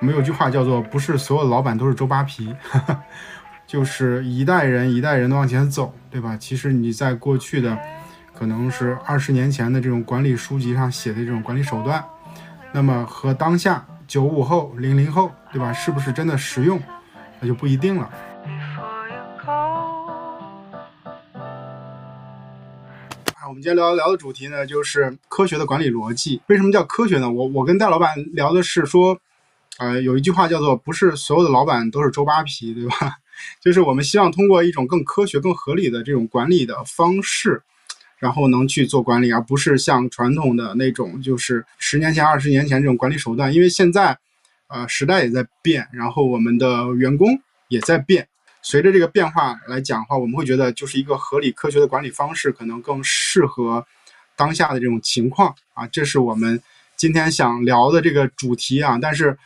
我们有句话叫做“不是所有的老板都是周扒皮”，就是一代人一代人的往前走，对吧？其实你在过去的可能是二十年前的这种管理书籍上写的这种管理手段，那么和当下九五后、零零后，对吧？是不是真的实用，那就不一定了。我们今天聊聊的主题呢，就是科学的管理逻辑。为什么叫科学呢？我我跟戴老板聊的是说，呃，有一句话叫做“不是所有的老板都是周扒皮”，对吧？就是我们希望通过一种更科学、更合理的这种管理的方式，然后能去做管理，而不是像传统的那种，就是十年前、二十年前这种管理手段。因为现在，呃，时代也在变，然后我们的员工也在变。随着这个变化来讲的话，我们会觉得就是一个合理科学的管理方式，可能更适合当下的这种情况啊。这是我们今天想聊的这个主题啊。但是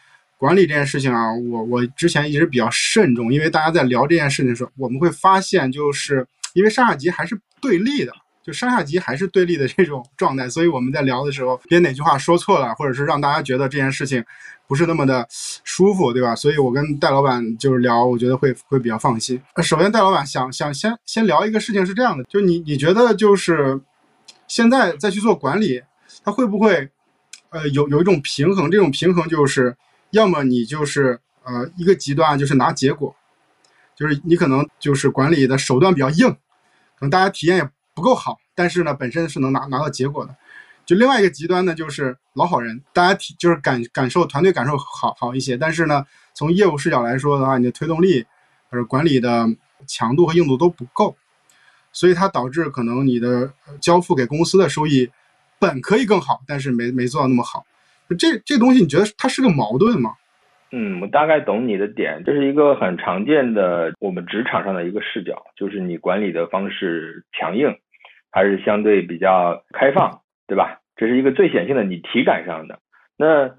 管理这件事情啊，我我之前一直比较慎重，因为大家在聊这件事情的时候，我们会发现，就是因为上下级还是对立的。就上下级还是对立的这种状态，所以我们在聊的时候，别哪句话说错了，或者是让大家觉得这件事情不是那么的舒服，对吧？所以我跟戴老板就是聊，我觉得会会比较放心。首先，戴老板想想先先聊一个事情是这样的，就你你觉得就是现在再去做管理，它会不会呃有有一种平衡？这种平衡就是要么你就是呃一个极端就是拿结果，就是你可能就是管理的手段比较硬，可能大家体验也。不够好，但是呢，本身是能拿拿到结果的。就另外一个极端呢，就是老好人，大家体就是感感受团队感受好好一些，但是呢，从业务视角来说的话，你的推动力或者管理的强度和硬度都不够，所以它导致可能你的交付给公司的收益本可以更好，但是没没做到那么好。这这东西你觉得它是个矛盾吗？嗯，我大概懂你的点，这是一个很常见的我们职场上的一个视角，就是你管理的方式强硬，还是相对比较开放，对吧？这是一个最显性的你体感上的。那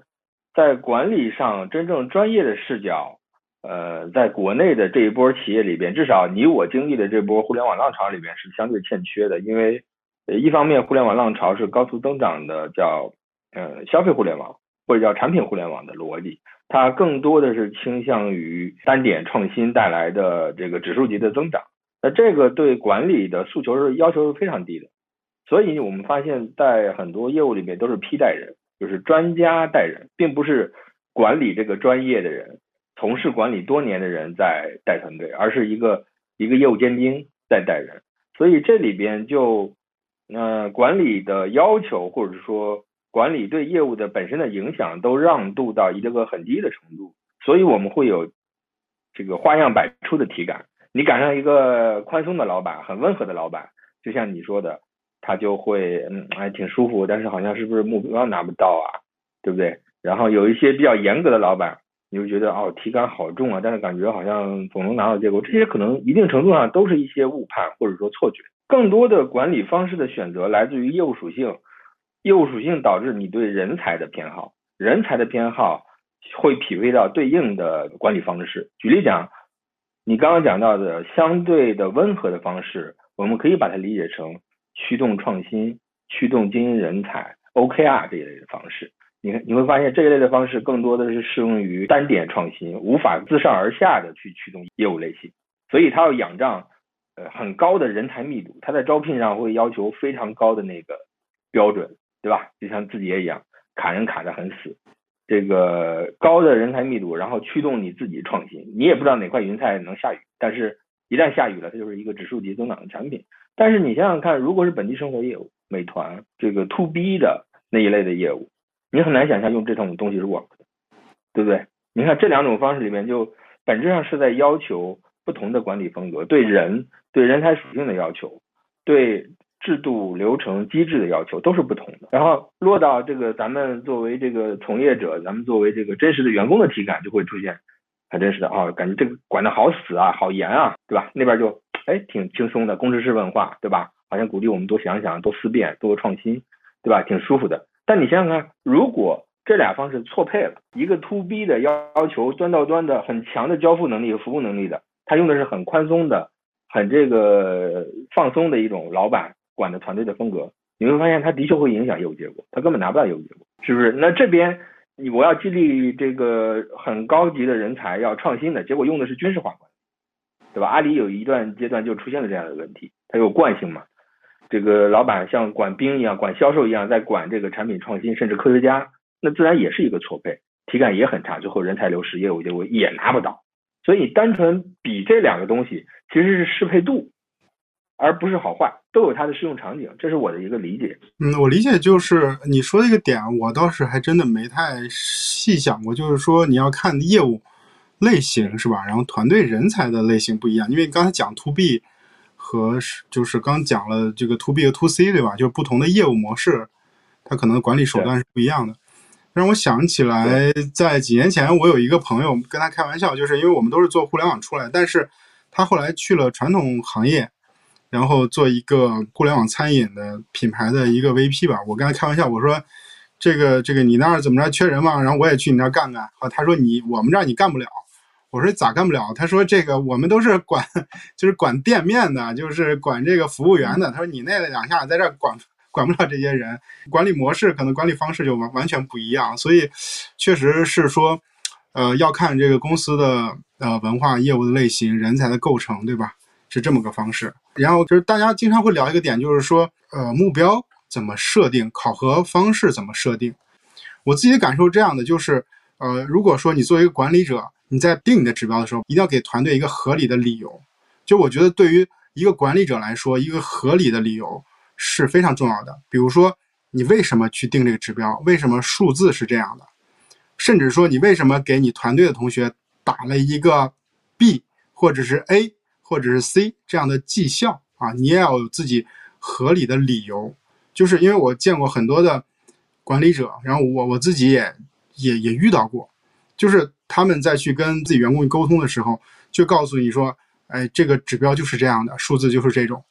在管理上真正专业的视角，呃，在国内的这一波企业里边，至少你我经历的这波互联网浪潮里边是相对欠缺的，因为一方面互联网浪潮是高速增长的，叫呃消费互联网或者叫产品互联网的逻辑。它更多的是倾向于单点创新带来的这个指数级的增长，那这个对管理的诉求是要求是非常低的，所以我们发现，在很多业务里面都是批带人，就是专家带人，并不是管理这个专业的人，从事管理多年的人在带团队，而是一个一个业务尖兵在带人，所以这里边就，呃，管理的要求或者说。管理对业务的本身的影响都让渡到一个很低的程度，所以我们会有这个花样百出的体感。你赶上一个宽松的老板，很温和的老板，就像你说的，他就会嗯还挺舒服，但是好像是不是目标拿不到啊，对不对？然后有一些比较严格的老板，你就觉得哦体感好重啊，但是感觉好像总能拿到结果。这些可能一定程度上都是一些误判或者说错觉。更多的管理方式的选择来自于业务属性。业务属性导致你对人才的偏好，人才的偏好会匹配到对应的管理方式。举例讲，你刚刚讲到的相对的温和的方式，我们可以把它理解成驱动创新、驱动精英人才 OKR 这一类的方式。你看，你会发现这一类的方式更多的是适用于单点创新，无法自上而下的去驱动业务类型，所以它要仰仗呃很高的人才密度，它在招聘上会要求非常高的那个标准。对吧？就像字节一样，卡人卡得很死，这个高的人才密度，然后驱动你自己创新。你也不知道哪块云彩能下雨，但是一旦下雨了，它就是一个指数级增长的产品。但是你想想看，如果是本地生活业务，美团这个 to B 的那一类的业务，你很难想象用这种东西是 work 的，对不对？你看这两种方式里面，就本质上是在要求不同的管理风格，对人对人才属性的要求，对。制度、流程、机制的要求都是不同的，然后落到这个咱们作为这个从业者，咱们作为这个真实的员工的体感就会出现很真实的啊，感觉这个管的好死啊，好严啊，对吧？那边就哎挺轻松的，工程师文化，对吧？好像鼓励我们多想想、多思辨、多创新，对吧？挺舒服的。但你想想看，如果这俩方式错配了，一个 to B 的要要求端到端的很强的交付能力和服务能力的，他用的是很宽松的、很这个放松的一种老板。管的团队的风格，你会发现他的确会影响业务结果，他根本拿不到业务结果，是不是？那这边你我要激励这个很高级的人才要创新的，结果用的是军事化管理，对吧？阿里有一段阶段就出现了这样的问题，它有惯性嘛？这个老板像管兵一样，管销售一样，在管这个产品创新，甚至科学家，那自然也是一个错配，体感也很差，最后人才流失，业务结果也拿不到。所以单纯比这两个东西，其实是适配度，而不是好坏，都有它的适用场景，这是我的一个理解。嗯，我理解就是你说的一个点，我倒是还真的没太细想过，就是说你要看业务类型是吧？然后团队人才的类型不一样，因为刚才讲 to B 和就是刚讲了这个 to B 和 to C 对吧？就是不同的业务模式，它可能管理手段是不一样的。让我想起来，在几年前，我有一个朋友跟他开玩笑，就是因为我们都是做互联网出来，但是他后来去了传统行业，然后做一个互联网餐饮的品牌的一个 VP 吧。我跟他开玩笑，我说这个这个你那儿怎么着缺人吗？然后我也去你那儿干干。好，他说你我们这儿你干不了。我说咋干不了？他说这个我们都是管就是管店面的，就是管这个服务员的。他说你那两下在这管。管不了这些人，管理模式可能管理方式就完完全不一样，所以确实是说，呃，要看这个公司的呃文化、业务的类型、人才的构成，对吧？是这么个方式。然后就是大家经常会聊一个点，就是说，呃，目标怎么设定，考核方式怎么设定。我自己的感受这样的，就是，呃，如果说你作为一个管理者，你在定你的指标的时候，一定要给团队一个合理的理由。就我觉得，对于一个管理者来说，一个合理的理由。是非常重要的。比如说，你为什么去定这个指标？为什么数字是这样的？甚至说，你为什么给你团队的同学打了一个 B，或者是 A，或者是 C 这样的绩效啊？你也要有自己合理的理由。就是因为我见过很多的管理者，然后我我自己也也也遇到过，就是他们在去跟自己员工沟通的时候，就告诉你说：“哎，这个指标就是这样的，数字就是这种。”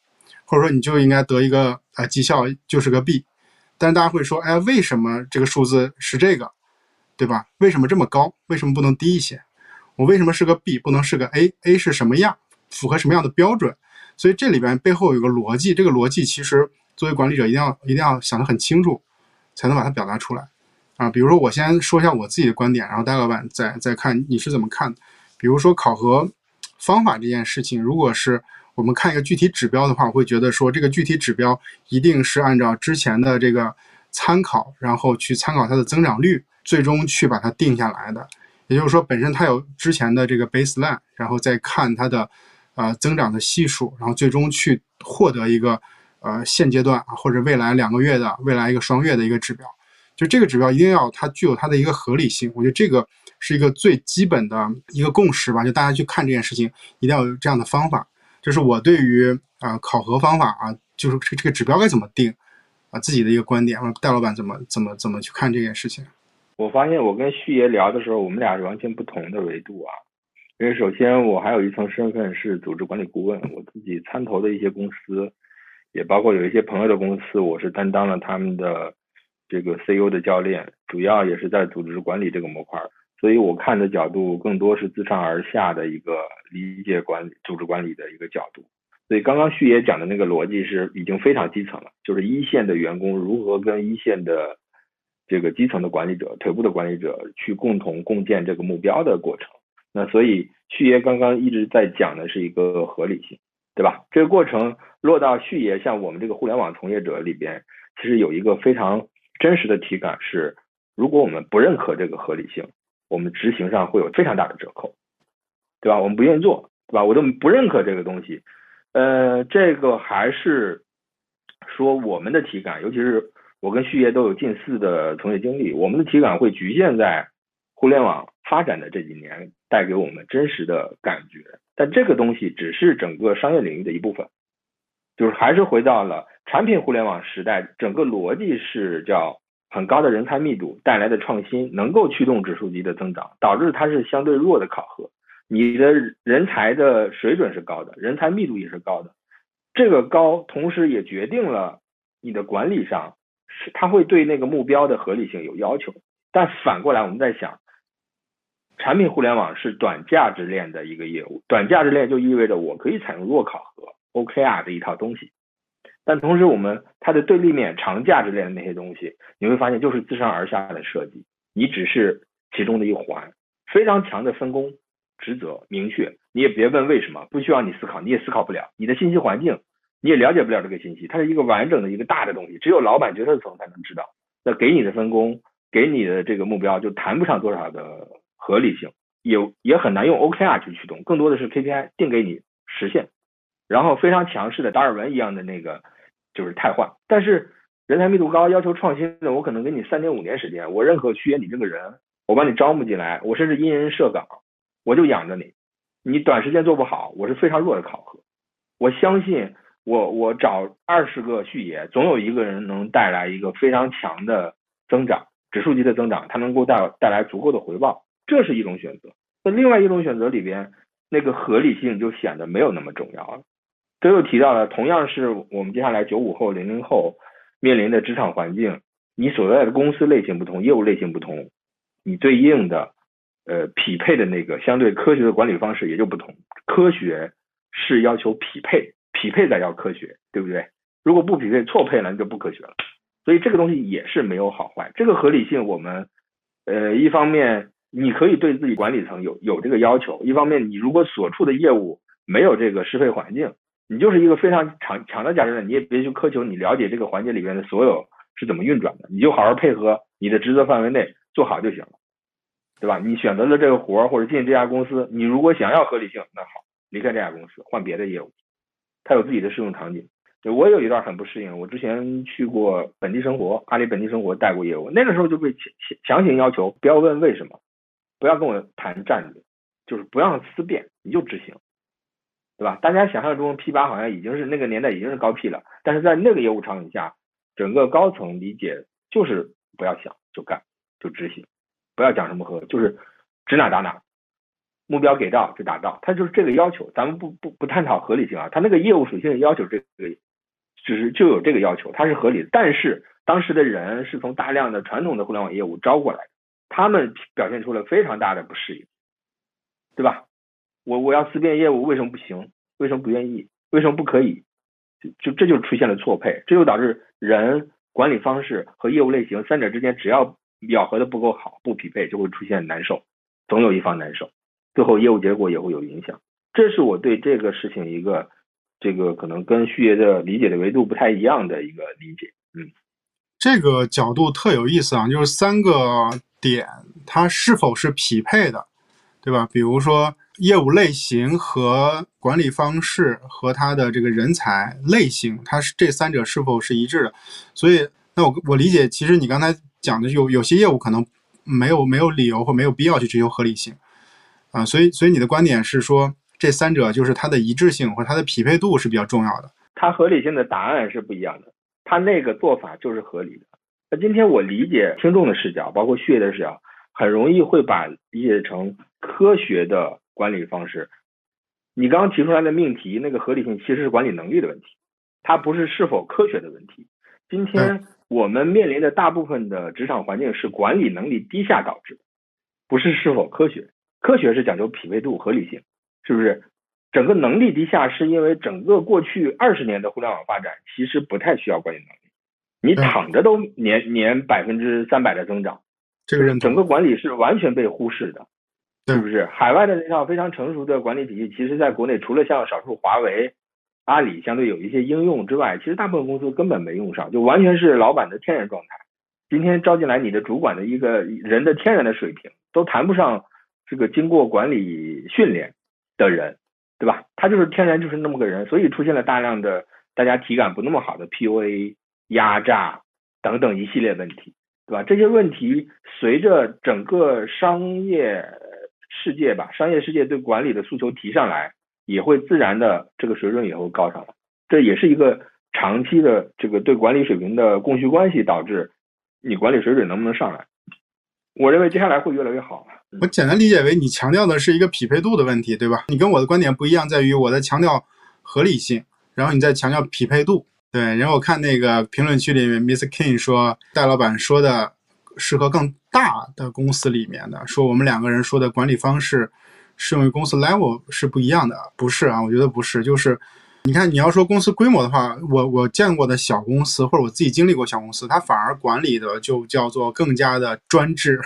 或者说你就应该得一个呃绩效就是个 B，但是大家会说，哎，为什么这个数字是这个，对吧？为什么这么高？为什么不能低一些？我为什么是个 B 不能是个 A？A 是什么样？符合什么样的标准？所以这里边背后有个逻辑，这个逻辑其实作为管理者一定要一定要想得很清楚，才能把它表达出来啊。比如说我先说一下我自己的观点，然后戴老板再再看你是怎么看。比如说考核方法这件事情，如果是我们看一个具体指标的话，我会觉得说这个具体指标一定是按照之前的这个参考，然后去参考它的增长率，最终去把它定下来的。也就是说，本身它有之前的这个 baseline，然后再看它的呃增长的系数，然后最终去获得一个呃现阶段啊或者未来两个月的未来一个双月的一个指标。就这个指标一定要它具有它的一个合理性，我觉得这个是一个最基本的一个共识吧。就大家去看这件事情，一定要有这样的方法。就是我对于啊考核方法啊，就是这这个指标该怎么定啊自己的一个观点。戴老板怎么怎么怎么去看这件事情？我发现我跟旭爷聊的时候，我们俩是完全不同的维度啊。因为首先我还有一层身份是组织管理顾问，我自己参投的一些公司，也包括有一些朋友的公司，我是担当了他们的这个 CEO 的教练，主要也是在组织管理这个模块。所以我看的角度更多是自上而下的一个理解管理、组织管理的一个角度。所以刚刚旭爷讲的那个逻辑是已经非常基层了，就是一线的员工如何跟一线的这个基层的管理者、腿部的管理者去共同共建这个目标的过程。那所以旭爷刚刚一直在讲的是一个合理性，对吧？这个过程落到旭爷像我们这个互联网从业者里边，其实有一个非常真实的体感是，如果我们不认可这个合理性。我们执行上会有非常大的折扣，对吧？我们不愿意做，对吧？我都不认可这个东西，呃，这个还是说我们的体感，尤其是我跟旭爷都有近似的从业经历，我们的体感会局限在互联网发展的这几年带给我们真实的感觉，但这个东西只是整个商业领域的一部分，就是还是回到了产品互联网时代，整个逻辑是叫。很高的人才密度带来的创新，能够驱动指数级的增长，导致它是相对弱的考核。你的人才的水准是高的，人才密度也是高的，这个高同时也决定了你的管理上是它会对那个目标的合理性有要求。但反过来，我们在想，产品互联网是短价值链的一个业务，短价值链就意味着我可以采用弱考核 OKR 的一套东西。但同时，我们它的对立面长价值链的那些东西，你会发现就是自上而下的设计，你只是其中的一环，非常强的分工职责明确，你也别问为什么，不需要你思考，你也思考不了，你的信息环境你也了解不了这个信息，它是一个完整的一个大的东西，只有老板决策层才能知道。那给你的分工，给你的这个目标就谈不上多少的合理性，也也很难用 OKR 去驱动，更多的是 KPI 定给你实现，然后非常强势的达尔文一样的那个就是汰换，但是。人才密度高，要求创新的，我可能给你三年五年时间，我认可区别你这个人，我把你招募进来，我甚至因人设岗，我就养着你。你短时间做不好，我是非常弱的考核。我相信，我我找二十个续爷，总有一个人能带来一个非常强的增长，指数级的增长，他能够带带来足够的回报，这是一种选择。那另外一种选择里边，那个合理性就显得没有那么重要了。这又提到了，同样是我们接下来九五后、零零后。面临的职场环境，你所在的公司类型不同，业务类型不同，你对应的呃匹配的那个相对科学的管理方式也就不同。科学是要求匹配，匹配才叫科学，对不对？如果不匹配，错配了，那就不科学了。所以这个东西也是没有好坏。这个合理性，我们呃一方面你可以对自己管理层有有这个要求，一方面你如果所处的业务没有这个适配环境。你就是一个非常强强的价值链，你也别去苛求你了解这个环节里面的所有是怎么运转的，你就好好配合你的职责范围内做好就行了，对吧？你选择了这个活儿或者进这家公司，你如果想要合理性，那好，离开这家公司换别的业务，它有自己的适用场景。我有一段很不适应，我之前去过本地生活，阿里本地生活带过业务，那个时候就被强强行要求不要问为什么，不要跟我谈战略，就是不让思辨，你就执行。对吧？大家想象中 P 八好像已经是那个年代已经是高 P 了，但是在那个业务场景下，整个高层理解就是不要想就干就执行，不要讲什么和，就是指哪打哪，目标给到就打到，他就是这个要求。咱们不不不探讨合理性啊，他那个业务属性要求这个，就是就有这个要求，它是合理的。但是当时的人是从大量的传统的互联网业务招过来，他们表现出了非常大的不适应，对吧？我我要思辨业务为什么不行？为什么不愿意？为什么不可以？就就这就出现了错配，这就导致人管理方式和业务类型三者之间只要咬合的不够好，不匹配就会出现难受，总有一方难受，最后业务结果也会有影响。这是我对这个事情一个这个可能跟旭爷的理解的维度不太一样的一个理解。嗯，这个角度特有意思啊，就是三个点它是否是匹配的，对吧？比如说。业务类型和管理方式和它的这个人才类型，它是这三者是否是一致的？所以，那我我理解，其实你刚才讲的有有些业务可能没有没有理由或没有必要去追求合理性啊。所以，所以你的观点是说，这三者就是它的一致性或它的匹配度是比较重要的。它合理性的答案是不一样的，它那个做法就是合理的。那今天我理解听众的视角，包括血液的视角，很容易会把理解成科学的。管理方式，你刚刚提出来的命题，那个合理性其实是管理能力的问题，它不是是否科学的问题。今天我们面临的大部分的职场环境是管理能力低下导致的，不是是否科学。科学是讲究匹配度、合理性，是不是？整个能力低下是因为整个过去二十年的互联网发展其实不太需要管理能力，你躺着都年年百分之三百的增长，这个整个管理是完全被忽视的。是不是海外的那套非常成熟的管理体系，其实在国内除了像少数华为、阿里相对有一些应用之外，其实大部分公司根本没用上，就完全是老板的天然状态。今天招进来你的主管的一个人的天然的水平，都谈不上这个经过管理训练的人，对吧？他就是天然就是那么个人，所以出现了大量的大家体感不那么好的 PUA、压榨等等一系列问题，对吧？这些问题随着整个商业。世界吧，商业世界对管理的诉求提上来，也会自然的这个水准也会高上来。这也是一个长期的这个对管理水平的供需关系导致你管理水准能不能上来？我认为接下来会越来越好。我简单理解为你强调的是一个匹配度的问题，对吧？你跟我的观点不一样，在于我在强调合理性，然后你在强调匹配度。对，然后我看那个评论区里面，Miss King 说戴老板说的。适合更大的公司里面的说，我们两个人说的管理方式适用于公司 level 是不一样的，不是啊？我觉得不是，就是你看，你要说公司规模的话，我我见过的小公司或者我自己经历过小公司，它反而管理的就叫做更加的专制。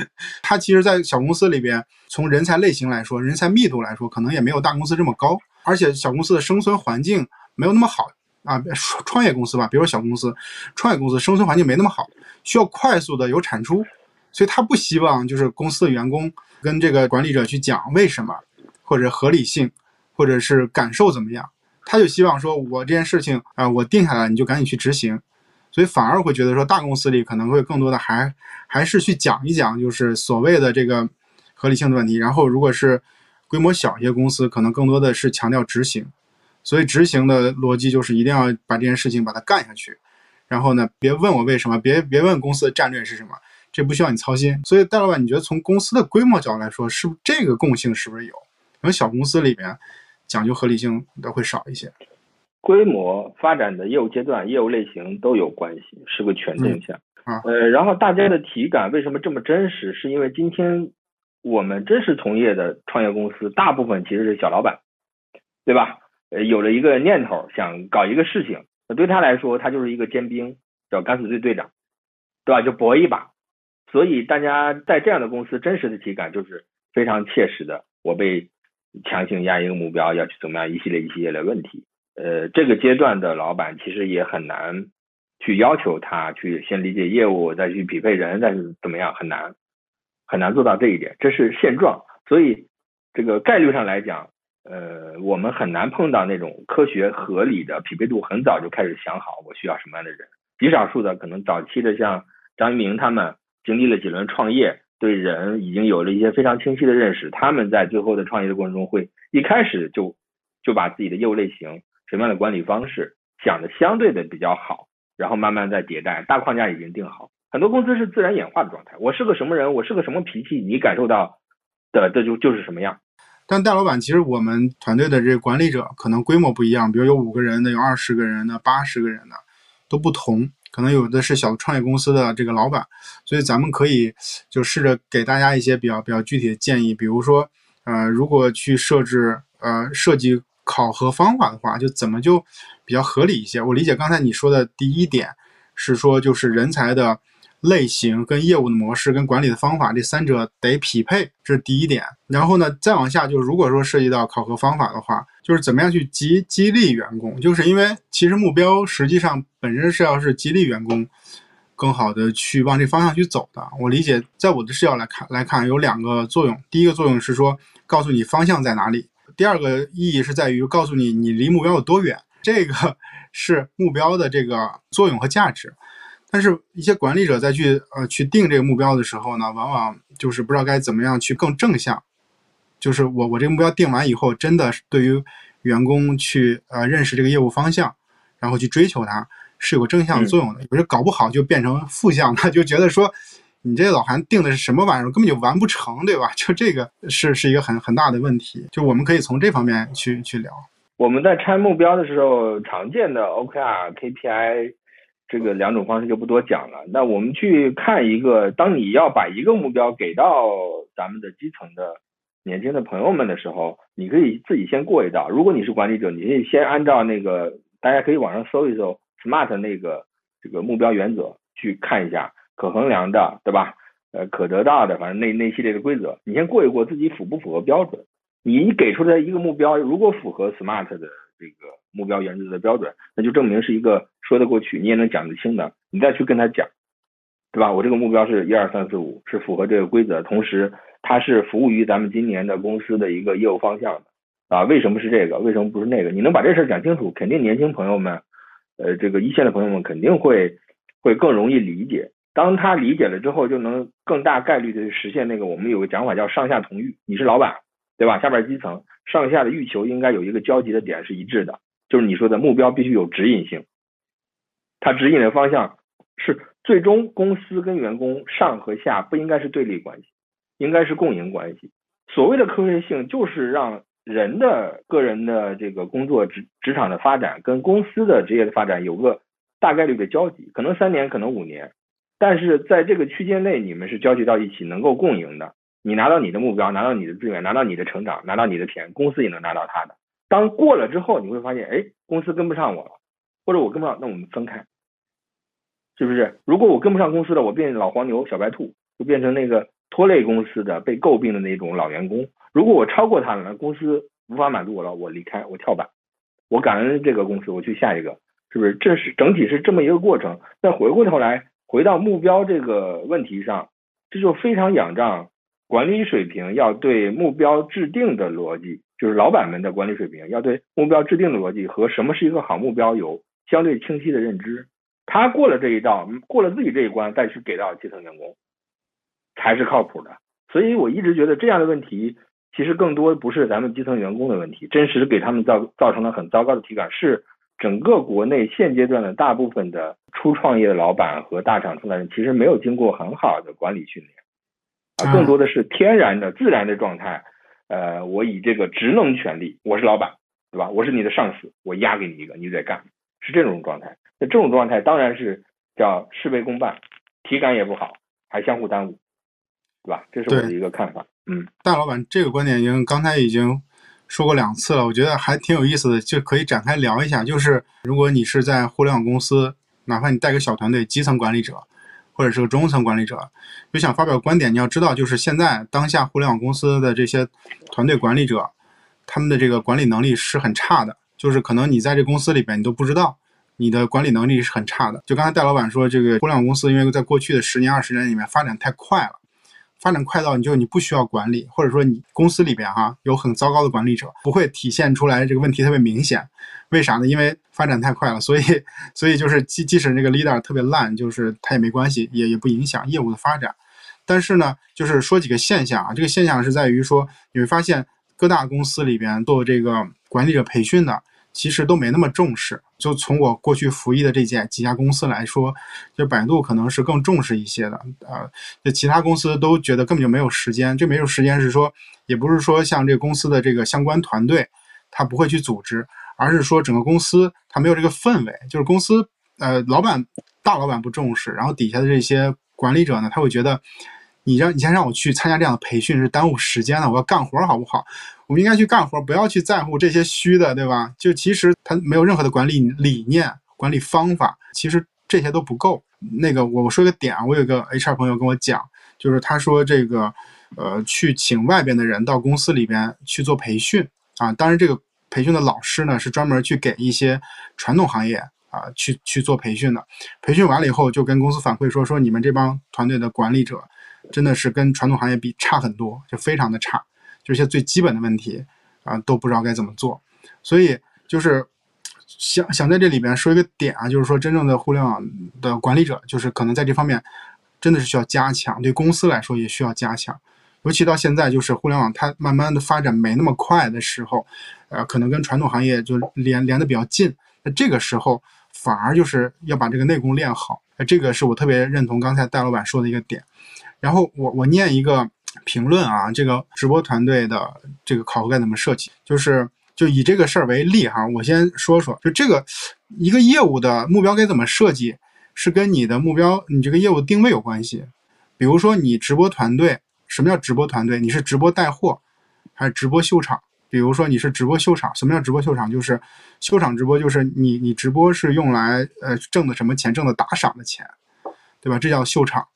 它其实，在小公司里边，从人才类型来说，人才密度来说，可能也没有大公司这么高，而且小公司的生存环境没有那么好啊。创创业公司吧，比如说小公司，创业公司生存环境没那么好，需要快速的有产出，所以他不希望就是公司的员工跟这个管理者去讲为什么，或者合理性，或者是感受怎么样。他就希望说，我这件事情啊，我定下来，你就赶紧去执行，所以反而会觉得说，大公司里可能会更多的还还是去讲一讲，就是所谓的这个合理性的问题。然后，如果是规模小一些公司，可能更多的是强调执行。所以，执行的逻辑就是一定要把这件事情把它干下去。然后呢，别问我为什么，别别问公司的战略是什么，这不需要你操心。所以，戴老板，你觉得从公司的规模角度来说，是不是这个共性是不是有？可能小公司里面。讲究合理性的会少一些，规模发展的业务阶段、业务类型都有关系，是个全动向。啊，呃，然后大家的体感为什么这么真实？是因为今天我们真实从业的创业公司，大部分其实是小老板，对吧？呃，有了一个念头想搞一个事情，那对他来说，他就是一个尖兵，叫敢死队队长，对吧？就搏一把。所以大家在这样的公司，真实的体感就是非常切实的，我被。强行压一个目标，要去怎么样一系列一系列的问题，呃，这个阶段的老板其实也很难去要求他去先理解业务，再去匹配人，再去怎么样，很难很难做到这一点，这是现状。所以这个概率上来讲，呃，我们很难碰到那种科学合理的匹配度很早就开始想好我需要什么样的人。极少数的可能早期的像张一鸣他们经历了几轮创业。对人已经有了一些非常清晰的认识，他们在最后的创业的过程中，会一开始就就把自己的业务类型、什么样的管理方式想的相对的比较好，然后慢慢再迭代，大框架已经定好。很多公司是自然演化的状态，我是个什么人，我是个什么脾气，你感受到的这就就是什么样。但大老板其实我们团队的这个管理者可能规模不一样，比如有五个人的，有二十个人的，八十个人的都不同。可能有的是小创业公司的这个老板，所以咱们可以就试着给大家一些比较比较具体的建议，比如说，呃，如果去设置呃设计考核方法的话，就怎么就比较合理一些。我理解刚才你说的第一点是说，就是人才的。类型跟业务的模式跟管理的方法这三者得匹配，这是第一点。然后呢，再往下就是如果说涉及到考核方法的话，就是怎么样去激激励员工，就是因为其实目标实际上本身是要是激励员工更好的去往这方向去走的。我理解，在我的视角来看来看有两个作用，第一个作用是说告诉你方向在哪里，第二个意义是在于告诉你你离目标有多远，这个是目标的这个作用和价值。但是，一些管理者在去呃去定这个目标的时候呢，往往就是不知道该怎么样去更正向。就是我我这个目标定完以后，真的是对于员工去呃认识这个业务方向，然后去追求它，是有个正向作用的。有些搞不好就变成负向，他就觉得说你这老韩定的是什么玩意儿，根本就完不成，对吧？就这个是是一个很很大的问题。就我们可以从这方面去去聊。我们在拆目标的时候，常见的 OKR、KPI。这个两种方式就不多讲了。那我们去看一个，当你要把一个目标给到咱们的基层的年轻的朋友们的时候，你可以自己先过一道。如果你是管理者，你可以先按照那个，大家可以网上搜一搜 SMART 那个这个目标原则去看一下，可衡量的，对吧？呃，可得到的，反正那那系列的规则，你先过一过，自己符不符合标准？你给出来一个目标，如果符合 SMART 的这个。目标原则的标准，那就证明是一个说得过去，你也能讲得清的。你再去跟他讲，对吧？我这个目标是一二三四五，是符合这个规则，同时它是服务于咱们今年的公司的一个业务方向的啊。为什么是这个？为什么不是那个？你能把这事儿讲清楚，肯定年轻朋友们，呃，这个一线的朋友们肯定会会更容易理解。当他理解了之后，就能更大概率的实现那个我们有个讲法叫上下同欲。你是老板，对吧？下边基层上下的欲求应该有一个交集的点是一致的。就是你说的目标必须有指引性，它指引的方向是最终公司跟员工上和下不应该是对立关系，应该是共赢关系。所谓的科学性就是让人的个人的这个工作职职场的发展跟公司的职业的发展有个大概率的交集，可能三年，可能五年，但是在这个区间内你们是交集到一起，能够共赢的。你拿到你的目标，拿到你的资源，拿到你的成长，拿到你的钱，公司也能拿到他的。当过了之后，你会发现，哎，公司跟不上我了，或者我跟不上，那我们分开，是不是？如果我跟不上公司了，我变老黄牛、小白兔，就变成那个拖累公司的、被诟病的那种老员工。如果我超过他了，那公司无法满足我了，我离开，我跳板，我感恩这个公司，我去下一个，是不是？这是整体是这么一个过程。再回过头来，回到目标这个问题上，这就非常仰仗管理水平要对目标制定的逻辑，就是老板们的管理水平要对目标制定的逻辑和什么是一个好目标有相对清晰的认知。他过了这一道，过了自己这一关，再去给到基层员工，才是靠谱的。所以我一直觉得这样的问题。其实更多不是咱们基层员工的问题，真实给他们造造成了很糟糕的体感，是整个国内现阶段的大部分的初创业的老板和大厂出来人，其实没有经过很好的管理训练，啊，更多的是天然的自然的状态。呃，我以这个职能权利，我是老板，对吧？我是你的上司，我压给你一个，你得干，是这种状态。那这种状态当然是叫事倍功半，体感也不好，还相互耽误，对吧？这是我的一个看法。嗯，大老板这个观点已经刚才已经说过两次了，我觉得还挺有意思的，就可以展开聊一下。就是如果你是在互联网公司，哪怕你带个小团队，基层管理者或者是个中层管理者，就想发表观点，你要知道，就是现在当下互联网公司的这些团队管理者，他们的这个管理能力是很差的，就是可能你在这公司里边，你都不知道你的管理能力是很差的。就刚才戴老板说，这个互联网公司因为在过去的十年、二十年里面发展太快了。发展快到你就你不需要管理，或者说你公司里边哈有很糟糕的管理者，不会体现出来这个问题特别明显。为啥呢？因为发展太快了，所以所以就是即即使那个 leader 特别烂，就是他也没关系，也也不影响业务的发展。但是呢，就是说几个现象啊，这个现象是在于说你会发现各大公司里边做这个管理者培训的。其实都没那么重视。就从我过去服役的这几几家公司来说，就百度可能是更重视一些的。呃，就其他公司都觉得根本就没有时间。这没有时间是说，也不是说像这个公司的这个相关团队他不会去组织，而是说整个公司他没有这个氛围。就是公司呃，老板大老板不重视，然后底下的这些管理者呢，他会觉得你让你先让我去参加这样的培训是耽误时间的，我要干活好不好？我们应该去干活，不要去在乎这些虚的，对吧？就其实他没有任何的管理理念、管理方法，其实这些都不够。那个，我说个点，我有个 HR 朋友跟我讲，就是他说这个，呃，去请外边的人到公司里边去做培训啊。当然，这个培训的老师呢是专门去给一些传统行业啊去去做培训的。培训完了以后，就跟公司反馈说，说你们这帮团队的管理者真的是跟传统行业比差很多，就非常的差。这些最基本的问题啊，都不知道该怎么做，所以就是想想在这里边说一个点啊，就是说真正的互联网的管理者，就是可能在这方面真的是需要加强，对公司来说也需要加强，尤其到现在就是互联网它慢慢的发展没那么快的时候，呃，可能跟传统行业就连连的比较近，那这个时候反而就是要把这个内功练好，这个是我特别认同刚才戴老板说的一个点，然后我我念一个。评论啊，这个直播团队的这个考核该怎么设计？就是就以这个事儿为例哈，我先说说，就这个一个业务的目标该怎么设计，是跟你的目标、你这个业务定位有关系。比如说你直播团队，什么叫直播团队？你是直播带货还是直播秀场？比如说你是直播秀场，什么叫直播秀场？就是秀场直播，就是你你直播是用来呃挣的什么钱？挣的打赏的钱，对吧？这叫秀场。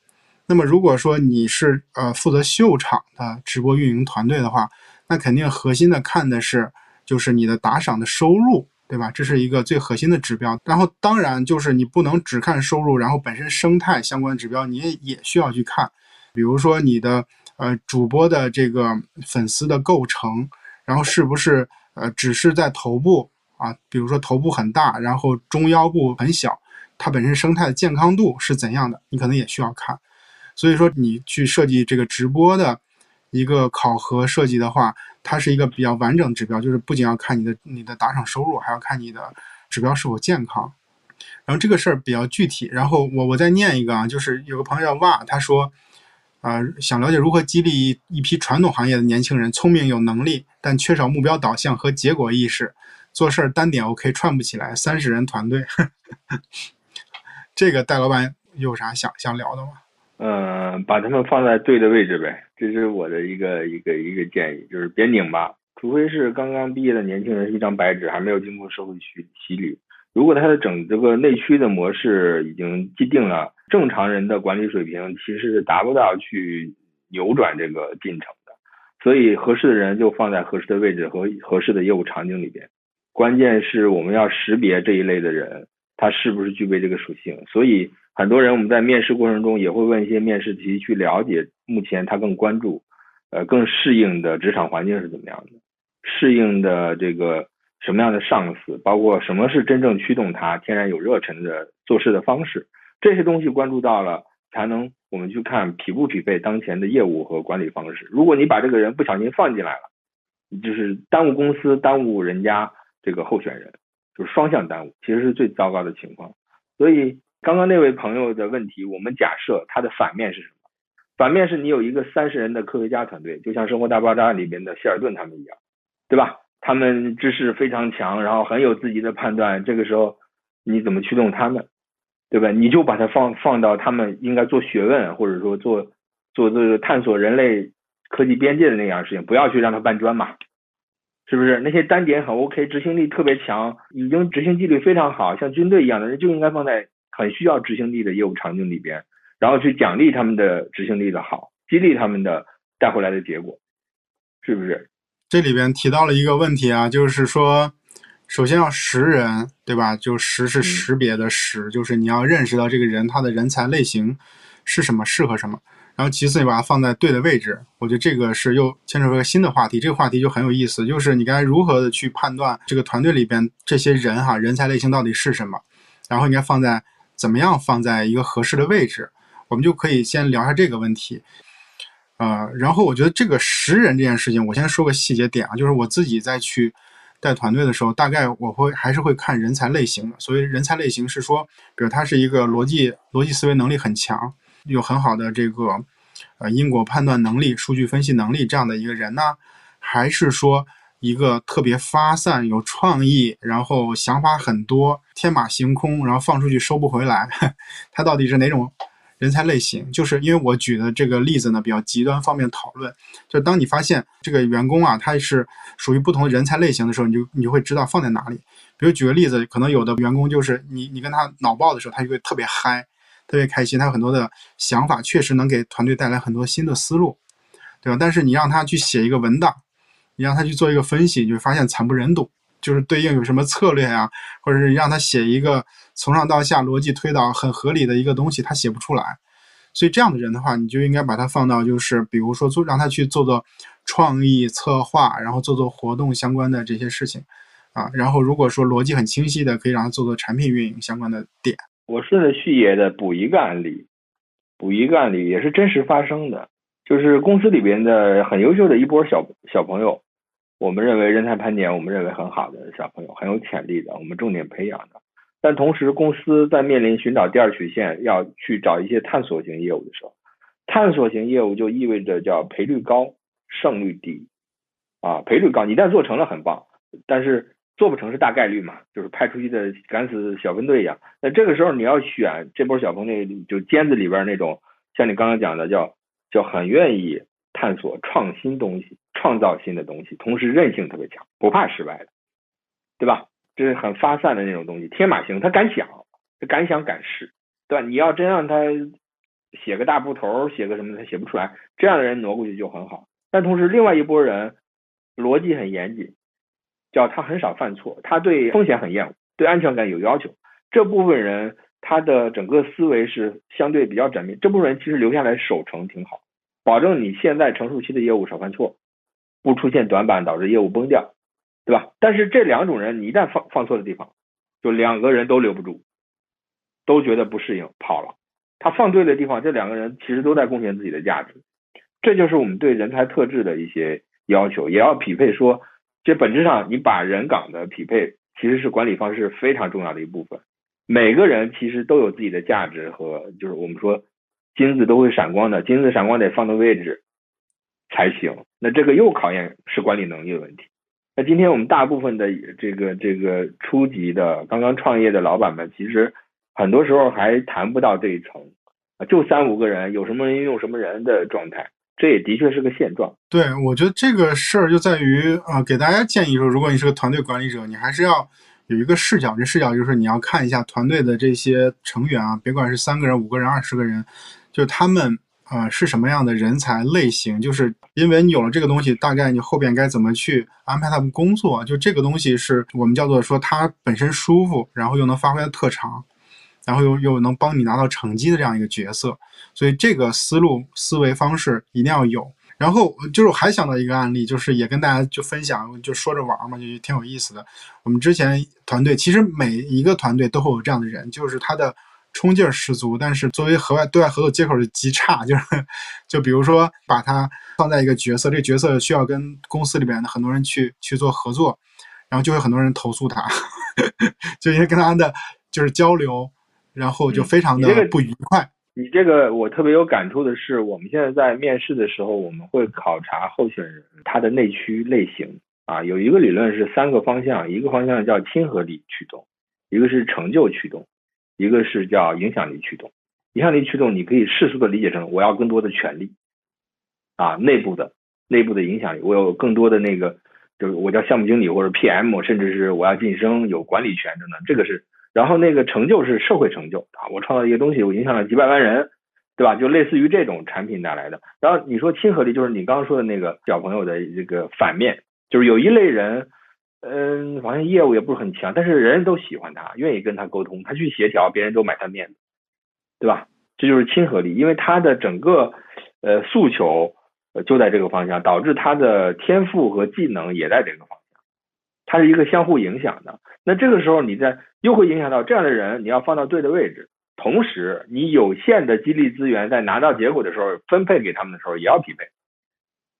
那么如果说你是呃负责秀场的直播运营团队的话，那肯定核心的看的是就是你的打赏的收入，对吧？这是一个最核心的指标。然后当然就是你不能只看收入，然后本身生态相关指标你也也需要去看，比如说你的呃主播的这个粉丝的构成，然后是不是呃只是在头部啊，比如说头部很大，然后中腰部很小，它本身生态的健康度是怎样的，你可能也需要看。所以说，你去设计这个直播的一个考核设计的话，它是一个比较完整指标，就是不仅要看你的你的打赏收入，还要看你的指标是否健康。然后这个事儿比较具体。然后我我再念一个啊，就是有个朋友叫哇，他说，啊，想了解如何激励一批传统行业的年轻人，聪明有能力，但缺少目标导向和结果意识，做事儿单点 OK 串不起来，三十人团队。这个戴老板有啥想想聊的吗？嗯，把他们放在对的位置呗，这是我的一个一个一个建议，就是别拧巴，除非是刚刚毕业的年轻人，一张白纸，还没有经过社会洗洗礼。如果他的整这个内驱的模式已经既定了，正常人的管理水平其实是达不到去扭转这个进程的。所以合适的人就放在合适的位置和合适的业务场景里边。关键是我们要识别这一类的人，他是不是具备这个属性。所以很多人我们在面试过程中也会问一些面试题，去了解目前他更关注。呃，更适应的职场环境是怎么样的？适应的这个什么样的上司，包括什么是真正驱动他天然有热忱的做事的方式，这些东西关注到了，才能我们去看匹不匹配当前的业务和管理方式。如果你把这个人不小心放进来了，就是耽误公司、耽误人家这个候选人，就是双向耽误，其实是最糟糕的情况。所以刚刚那位朋友的问题，我们假设他的反面是什么？反面是你有一个三十人的科学家团队，就像《生活大爆炸》里边的谢尔顿他们一样，对吧？他们知识非常强，然后很有自己的判断。这个时候你怎么驱动他们，对吧？你就把它放放到他们应该做学问，或者说做做这个探索人类科技边界的那样事情，不要去让他搬砖嘛，是不是？那些单点很 OK，执行力特别强，已经执行纪律非常好，像军队一样的人就应该放在很需要执行力的业务场景里边。然后去奖励他们的执行力的好，激励他们的带回来的结果，是不是？这里边提到了一个问题啊，就是说，首先要识人，对吧？就识是识别的识，就是你要认识到这个人他的人才类型是什么，适合什么。然后其次你把它放在对的位置，我觉得这个是又牵扯出个新的话题。这个话题就很有意思，就是你该如何的去判断这个团队里边这些人哈人才类型到底是什么，然后应该放在怎么样放在一个合适的位置。我们就可以先聊一下这个问题，呃，然后我觉得这个识人这件事情，我先说个细节点啊，就是我自己在去带团队的时候，大概我会还是会看人才类型的。所谓人才类型是说，比如他是一个逻辑逻辑思维能力很强，有很好的这个呃因果判断能力、数据分析能力这样的一个人呢，还是说一个特别发散、有创意，然后想法很多、天马行空，然后放出去收不回来，他到底是哪种？人才类型，就是因为我举的这个例子呢，比较极端方面讨论。就当你发现这个员工啊，他是属于不同人才类型的时候，你就你就会知道放在哪里。比如举个例子，可能有的员工就是你你跟他脑爆的时候，他就会特别嗨，特别开心，他有很多的想法，确实能给团队带来很多新的思路，对吧？但是你让他去写一个文档，你让他去做一个分析，你就发现惨不忍睹。就是对应有什么策略呀，或者是让他写一个从上到下逻辑推导很合理的一个东西，他写不出来。所以这样的人的话，你就应该把他放到就是比如说做让他去做做创意策划，然后做做活动相关的这些事情啊。然后如果说逻辑很清晰的，可以让他做做产品运营相关的点。我顺着旭爷的补一个案例，补一个案例也是真实发生的，就是公司里边的很优秀的一波小小朋友。我们认为人才盘点，我们认为很好的小朋友，很有潜力的，我们重点培养的。但同时，公司在面临寻找第二曲线，要去找一些探索型业务的时候，探索型业务就意味着叫赔率高，胜率低。啊，赔率高，你一旦做成了很棒，但是做不成是大概率嘛，就是派出去的敢死小分队一样。那这个时候你要选这波小分队，就尖子里边那种，像你刚刚讲的，叫叫很愿意探索创新东西。创造新的东西，同时韧性特别强，不怕失败的，对吧？这是很发散的那种东西，天马行，他敢想，他敢想敢试，对吧？你要真让他写个大部头，写个什么，他写不出来。这样的人挪过去就很好。但同时，另外一拨人逻辑很严谨，叫他很少犯错，他对风险很厌恶，对安全感有要求。这部分人他的整个思维是相对比较缜密。这部分人其实留下来守成挺好，保证你现在成熟期的业务少犯错。不出现短板导致业务崩掉，对吧？但是这两种人，你一旦放放错的地方，就两个人都留不住，都觉得不适应跑了。他放对的地方，这两个人其实都在贡献自己的价值。这就是我们对人才特质的一些要求，也要匹配。说这本质上，你把人岗的匹配其实是管理方式非常重要的一部分。每个人其实都有自己的价值和，就是我们说金子都会闪光的，金子闪光得放的位置。才行，那这个又考验是管理能力的问题。那今天我们大部分的这个这个初级的刚刚创业的老板们，其实很多时候还谈不到这一层，就三五个人，有什么人用什么人的状态。这也的确是个现状。对，我觉得这个事儿就在于啊，给大家建议说，如果你是个团队管理者，你还是要有一个视角，这视角就是你要看一下团队的这些成员啊，别管是三个人、五个人、二十个人，就他们啊是什么样的人才类型，就是因为你有了这个东西，大概你后边该怎么去安排他们工作，就这个东西是我们叫做说他本身舒服，然后又能发挥的特长。然后又又能帮你拿到成绩的这样一个角色，所以这个思路思维方式一定要有。然后就是我还想到一个案例，就是也跟大家就分享，就说着玩嘛，就挺有意思的。我们之前团队其实每一个团队都会有这样的人，就是他的冲劲儿十足，但是作为河外对外合作接口是极差，就是就比如说把他放在一个角色，这个角色需要跟公司里边的很多人去去做合作，然后就会很多人投诉他，就因为跟他的就是交流。然后就非常的不愉快。你这个我特别有感触的是，我们现在在面试的时候，我们会考察候选人他的内驱类型啊。有一个理论是三个方向，一个方向叫亲和力驱动，一个是成就驱动，一个是叫影响力驱动。影响力驱动你可以世俗的理解成我要更多的权利啊，内部的内部的影响力，我有更多的那个就是我叫项目经理或者 PM，甚至是我要晋升有管理权等等，这个是。然后那个成就是社会成就啊，我创造一个东西，我影响了几百万人，对吧？就类似于这种产品带来的。然后你说亲和力，就是你刚刚说的那个小朋友的这个反面，就是有一类人，嗯，好像业务也不是很强，但是人人都喜欢他，愿意跟他沟通，他去协调，别人都买他面子，对吧？这就是亲和力，因为他的整个呃诉求就在这个方向，导致他的天赋和技能也在这个方向，它是一个相互影响的。那这个时候你在又会影响到这样的人，你要放到对的位置，同时你有限的激励资源在拿到结果的时候分配给他们的时候也要匹配，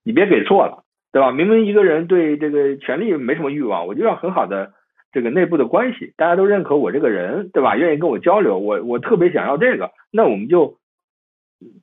你别给错了，对吧？明明一个人对这个权利没什么欲望，我就要很好的这个内部的关系，大家都认可我这个人，对吧？愿意跟我交流，我我特别想要这个，那我们就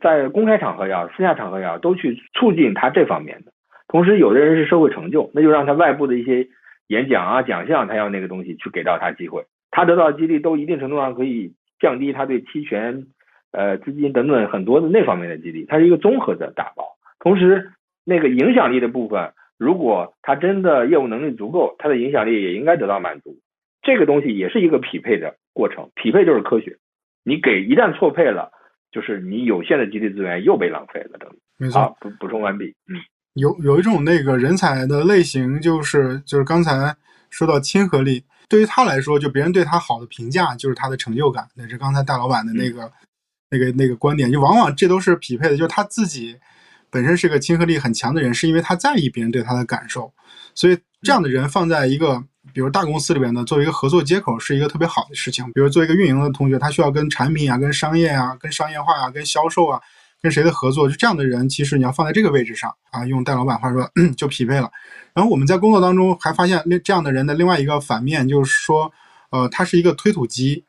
在公开场合也好，私下场合也好，都去促进他这方面的。同时，有的人是社会成就，那就让他外部的一些演讲啊、奖项，他要那个东西去给到他机会。他得到的激励都一定程度上可以降低他对期权、呃资金等等很多的那方面的激励，它是一个综合的打包。同时，那个影响力的部分，如果他真的业务能力足够，他的影响力也应该得到满足。这个东西也是一个匹配的过程，匹配就是科学。你给一旦错配了，就是你有限的激励资源又被浪费了。等没错，补补充完毕。嗯，有有一种那个人才的类型，就是就是刚才说到亲和力。对于他来说，就别人对他好的评价就是他的成就感，那是刚才大老板的那个、那个、那个观点。就往往这都是匹配的，就是他自己本身是个亲和力很强的人，是因为他在意别人对他的感受。所以这样的人放在一个比如大公司里边呢，作为一个合作接口是一个特别好的事情。比如做一个运营的同学，他需要跟产品啊、跟商业啊、跟商业化啊、跟销售啊。跟谁的合作，就这样的人，其实你要放在这个位置上啊，用戴老板话说 就匹配了。然后我们在工作当中还发现，另这样的人的另外一个反面就是说，呃，他是一个推土机，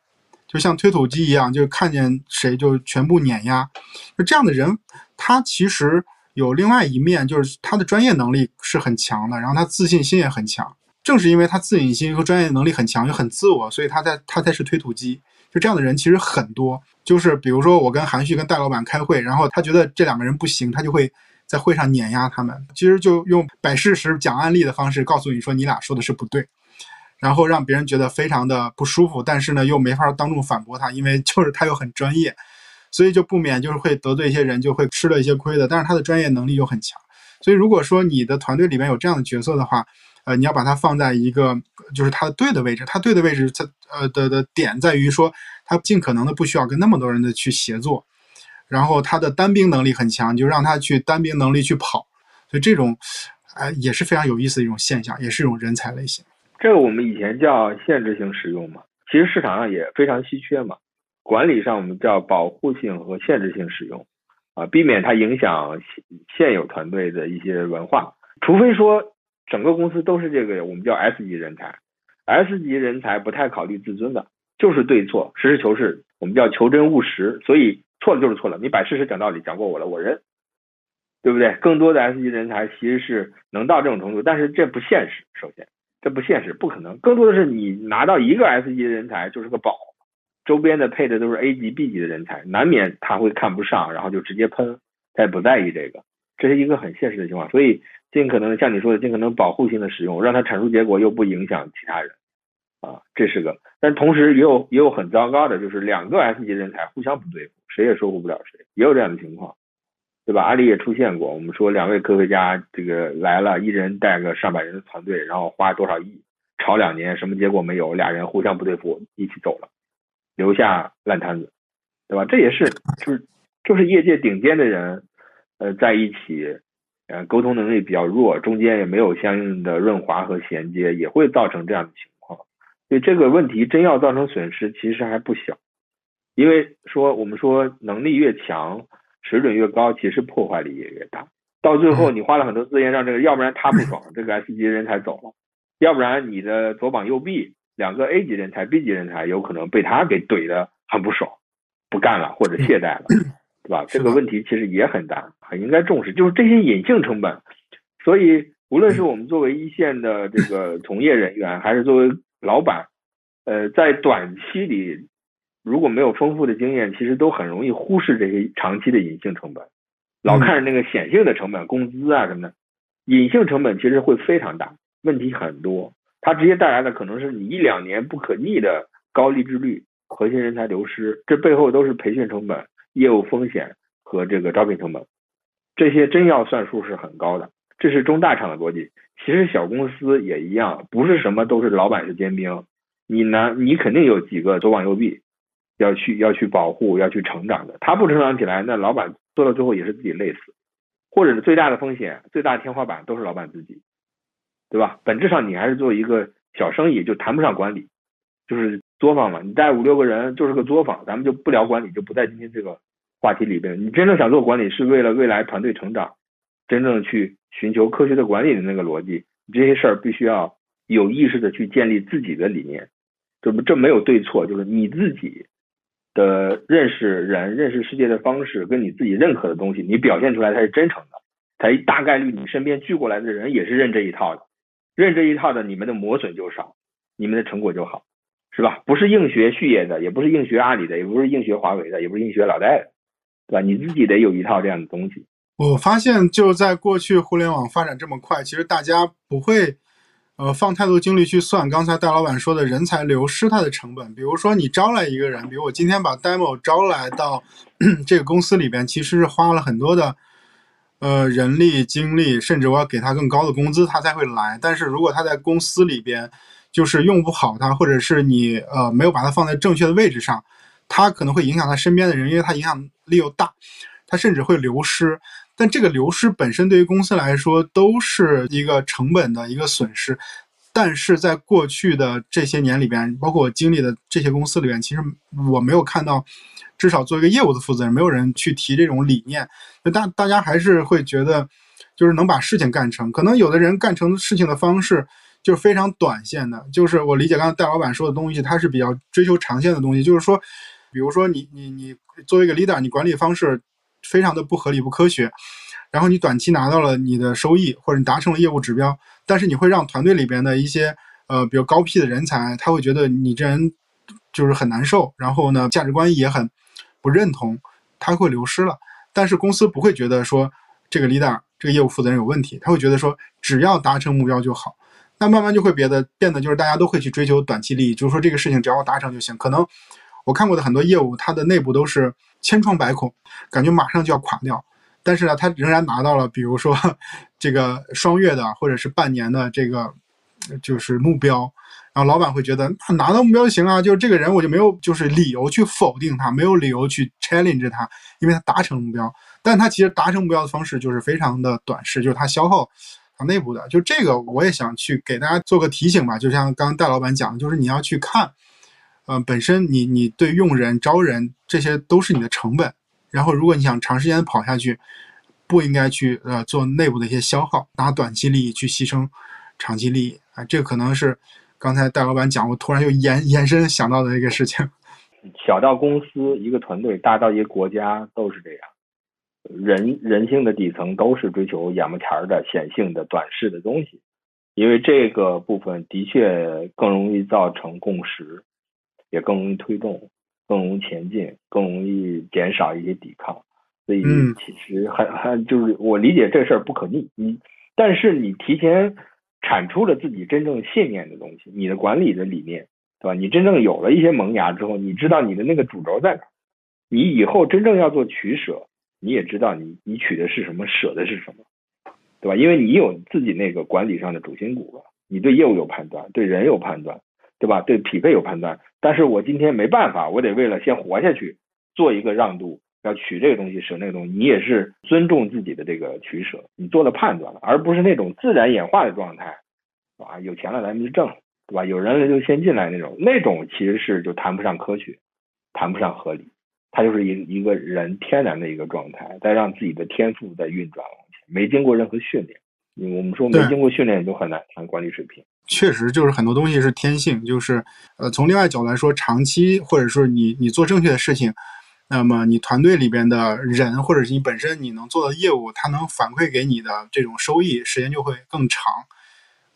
就像推土机一样，就看见谁就全部碾压。就这样的人，他其实有另外一面，就是他的专业能力是很强的，然后他自信心也很强。正是因为他自信心和专业能力很强，又很自我，所以他在他才是推土机。就这样的人其实很多。就是比如说，我跟韩旭跟戴老板开会，然后他觉得这两个人不行，他就会在会上碾压他们。其实就用摆事实、讲案例的方式告诉你说你俩说的是不对，然后让别人觉得非常的不舒服。但是呢，又没法当众反驳他，因为就是他又很专业，所以就不免就是会得罪一些人，就会吃了一些亏的。但是他的专业能力又很强，所以如果说你的团队里面有这样的角色的话，呃，你要把它放在一个就是他对的位置。他对的位置，在呃的的点在于说。他尽可能的不需要跟那么多人的去协作，然后他的单兵能力很强，就让他去单兵能力去跑，所以这种，哎也是非常有意思的一种现象，也是一种人才类型。这个我们以前叫限制性使用嘛，其实市场上也非常稀缺嘛。管理上我们叫保护性和限制性使用，啊，避免它影响现有团队的一些文化。除非说整个公司都是这个我们叫 S 级人才，S 级人才不太考虑自尊的。就是对错，实事求是，我们叫求真务实，所以错了就是错了，你摆事实讲道理，讲过我了，我认，对不对？更多的 S 级人才其实是能到这种程度，但是这不现实，首先这不现实，不可能。更多的是你拿到一个 S 级人才就是个宝，周边的配的都是 A 级、B 级的人才，难免他会看不上，然后就直接喷，他也不在意这个。这是一个很现实的情况。所以尽可能像你说的，尽可能保护性的使用，让它产出结果又不影响其他人，啊，这是个。但同时也有也有很糟糕的，就是两个 S 级人才互相不对付，谁也说服不了谁，也有这样的情况，对吧？阿里也出现过，我们说两位科学家这个来了，一人带个上百人的团队，然后花多少亿，吵两年，什么结果没有，俩人互相不对付，一起走了，留下烂摊子，对吧？这也是就是就是业界顶尖的人，呃，在一起，呃，沟通能力比较弱，中间也没有相应的润滑和衔接，也会造成这样的情况。所以这个问题真要造成损失，其实还不小。因为说我们说能力越强，水准越高，其实破坏力也越大。到最后你花了很多资源让这个，要不然他不爽，这个 S 级人才走了；要不然你的左膀右臂两个 A 级人才、B 级人才有可能被他给怼的很不爽，不干了或者懈怠了，对吧？这个问题其实也很大，很应该重视。就是这些隐性成本，所以无论是我们作为一线的这个从业人员，还是作为老板，呃，在短期里如果没有丰富的经验，其实都很容易忽视这些长期的隐性成本，老看着那个显性的成本，工资啊什么的，隐性成本其实会非常大，问题很多，它直接带来的可能是你一两年不可逆的高离职率、核心人才流失，这背后都是培训成本、业务风险和这个招聘成本，这些真要算数是很高的，这是中大厂的逻辑。其实小公司也一样，不是什么都是老板是尖兵，你呢，你肯定有几个左膀右臂，要去要去保护，要去成长的。他不成长起来，那老板做到最后也是自己累死，或者是最大的风险、最大的天花板都是老板自己，对吧？本质上你还是做一个小生意，就谈不上管理，就是作坊嘛。你带五六个人就是个作坊，咱们就不聊管理，就不在今天这个话题里边。你真正想做管理，是为了未来团队成长，真正去寻求科学的管理的那个逻辑，这些事儿必须要有意识的去建立自己的理念。这不这没有对错，就是你自己的认识人、认识世界的方式，跟你自己认可的东西，你表现出来才是真诚的，才大概率你身边聚过来的人也是认这一套的，认这一套的，你们的磨损就少，你们的成果就好，是吧？不是硬学序业的，也不是硬学阿里的，也不是硬学华为的，也不是硬学老戴的，对吧？你自己得有一套这样的东西。我发现就在过去互联网发展这么快，其实大家不会。呃，放太多精力去算刚才戴老板说的人才流失它的成本。比如说，你招来一个人，比如我今天把 demo 招来到 这个公司里边，其实是花了很多的呃人力、精力，甚至我要给他更高的工资，他才会来。但是如果他在公司里边就是用不好它，或者是你呃没有把它放在正确的位置上，他可能会影响他身边的人，因为他影响力又大，他甚至会流失。但这个流失本身对于公司来说都是一个成本的一个损失，但是在过去的这些年里边，包括我经历的这些公司里边，其实我没有看到，至少做一个业务的负责人，没有人去提这种理念。那大大家还是会觉得，就是能把事情干成。可能有的人干成事情的方式就是非常短线的，就是我理解刚才戴老板说的东西，他是比较追求长线的东西。就是说，比如说你你你作为一个 leader，你管理方式。非常的不合理不科学，然后你短期拿到了你的收益，或者你达成了业务指标，但是你会让团队里边的一些呃比较高 P 的人才，他会觉得你这人就是很难受，然后呢价值观也很不认同，他会流失了。但是公司不会觉得说这个 leader 这个业务负责人有问题，他会觉得说只要达成目标就好。慢慢就会别的变得就是大家都会去追求短期利益，就是说这个事情只要达成就行。可能我看过的很多业务，它的内部都是。千疮百孔，感觉马上就要垮掉，但是呢，他仍然拿到了，比如说 这个双月的或者是半年的这个就是目标，然后老板会觉得拿到目标就行啊，就是这个人我就没有就是理由去否定他，没有理由去 challenge 他，因为他达成目标，但他其实达成目标的方式就是非常的短视，就是他消耗内部的，就这个我也想去给大家做个提醒吧，就像刚刚戴老板讲的，就是你要去看。嗯，本身你你对用人招人这些都是你的成本，然后如果你想长时间跑下去，不应该去呃做内部的一些消耗，拿短期利益去牺牲长期利益啊，这个可能是刚才戴老板讲，我突然又延延伸想到的一个事情。小到公司一个团队，大到一个国家都是这样，人人性的底层都是追求眼巴前的显性的短视的东西，因为这个部分的确更容易造成共识。也更容易推动，更容易前进，更容易减少一些抵抗。所以其实很很就是我理解这事儿不可逆，你但是你提前产出了自己真正信念的东西，你的管理的理念，对吧？你真正有了一些萌芽之后，你知道你的那个主轴在哪，你以后真正要做取舍，你也知道你你取的是什么，舍的是什么，对吧？因为你有自己那个管理上的主心骨了，你对业务有判断，对人有判断，对吧？对匹配有判断，但是我今天没办法，我得为了先活下去，做一个让渡。要取这个东西，舍那个东西，你也是尊重自己的这个取舍，你做了判断了，而不是那种自然演化的状态，啊，有钱了咱们就挣，对吧？有人了就先进来那种，那种其实是就谈不上科学，谈不上合理，它就是一一个人天然的一个状态，在让自己的天赋在运转往前，没经过任何训练，我们说没经过训练就很难谈管理水平。确实，就是很多东西是天性，就是呃，从另外角度来说，长期或者说你你做正确的事情。那么你团队里边的人，或者是你本身你能做的业务，它能反馈给你的这种收益，时间就会更长。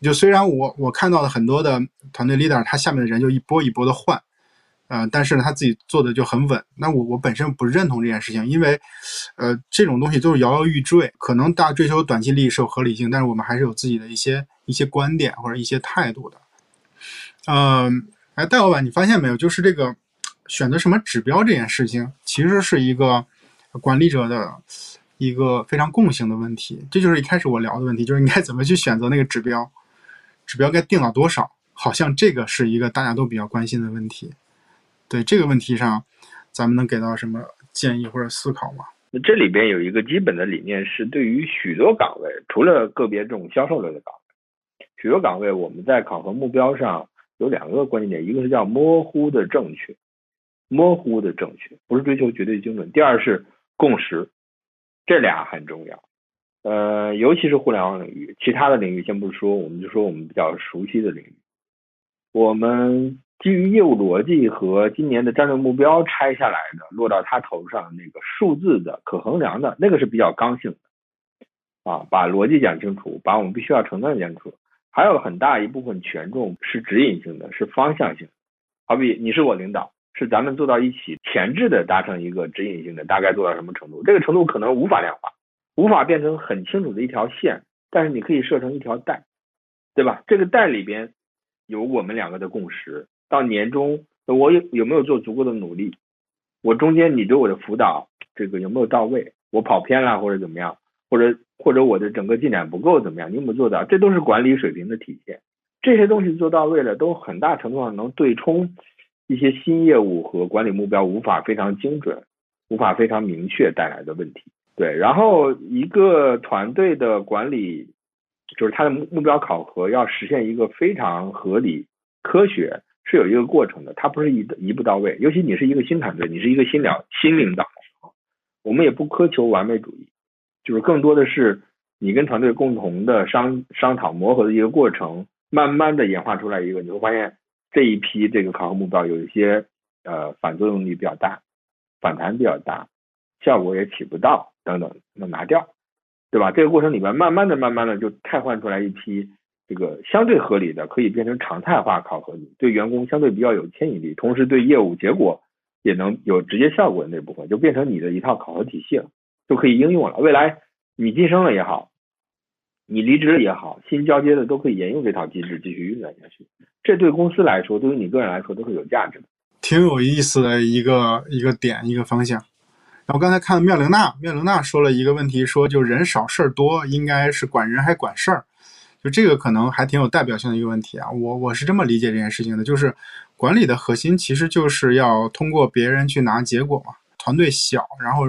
就虽然我我看到了很多的团队 leader，他下面的人就一波一波的换，呃，但是呢他自己做的就很稳。那我我本身不认同这件事情，因为，呃，这种东西都是摇摇欲坠。可能大家追求短期利益是有合理性，但是我们还是有自己的一些一些观点或者一些态度的。嗯，哎，戴老板，你发现没有？就是这个。选择什么指标这件事情，其实是一个管理者的一个非常共性的问题。这就是一开始我聊的问题，就是你该怎么去选择那个指标，指标该定到多少？好像这个是一个大家都比较关心的问题。对这个问题上，咱们能给到什么建议或者思考吗？那这里边有一个基本的理念是，对于许多岗位，除了个别这种销售类的岗位，许多岗位我们在考核目标上有两个关键点，一个是叫模糊的正确。模糊的正确不是追求绝对精准。第二是共识，这俩很重要。呃，尤其是互联网领域，其他的领域先不说，我们就说我们比较熟悉的领域。我们基于业务逻辑和今年的战略目标拆下来的，落到他头上那个数字的可衡量的那个是比较刚性的啊，把逻辑讲清楚，把我们必须要承担的讲清楚。还有很大一部分权重是指引性的，是方向性。好比你是我领导。是咱们做到一起，前置的达成一个指引性的，大概做到什么程度？这个程度可能无法量化，无法变成很清楚的一条线，但是你可以设成一条带，对吧？这个带里边有我们两个的共识。到年终，我有有没有做足够的努力？我中间你对我的辅导，这个有没有到位？我跑偏了或者怎么样？或者或者我的整个进展不够怎么样？你有没有做到？这都是管理水平的体现。这些东西做到位了，都很大程度上能对冲。一些新业务和管理目标无法非常精准、无法非常明确带来的问题。对，然后一个团队的管理，就是它的目目标考核要实现一个非常合理、科学，是有一个过程的。它不是一一步到位。尤其你是一个新团队，你是一个新领新领导的时候，我们也不苛求完美主义，就是更多的是你跟团队共同的商商讨磨合的一个过程，慢慢的演化出来一个，你会发现。这一批这个考核目标有一些呃反作用力比较大，反弹比较大，效果也起不到等等，那拿掉，对吧？这个过程里面慢慢的、慢慢的就替换出来一批这个相对合理的，可以变成常态化考核，对员工相对比较有牵引力，同时对业务结果也能有直接效果的那部分，就变成你的一套考核体系了，就可以应用了。未来你晋升了也好。你离职了也好，新交接的都可以沿用这套机制继续运转下去。这对公司来说，对于你个人来说都是有价值的。挺有意思的一个一个点，一个方向。然后刚才看妙玲娜，妙玲娜说了一个问题，说就人少事儿多，应该是管人还管事儿。就这个可能还挺有代表性的一个问题啊。我我是这么理解这件事情的，就是管理的核心其实就是要通过别人去拿结果嘛。团队小，然后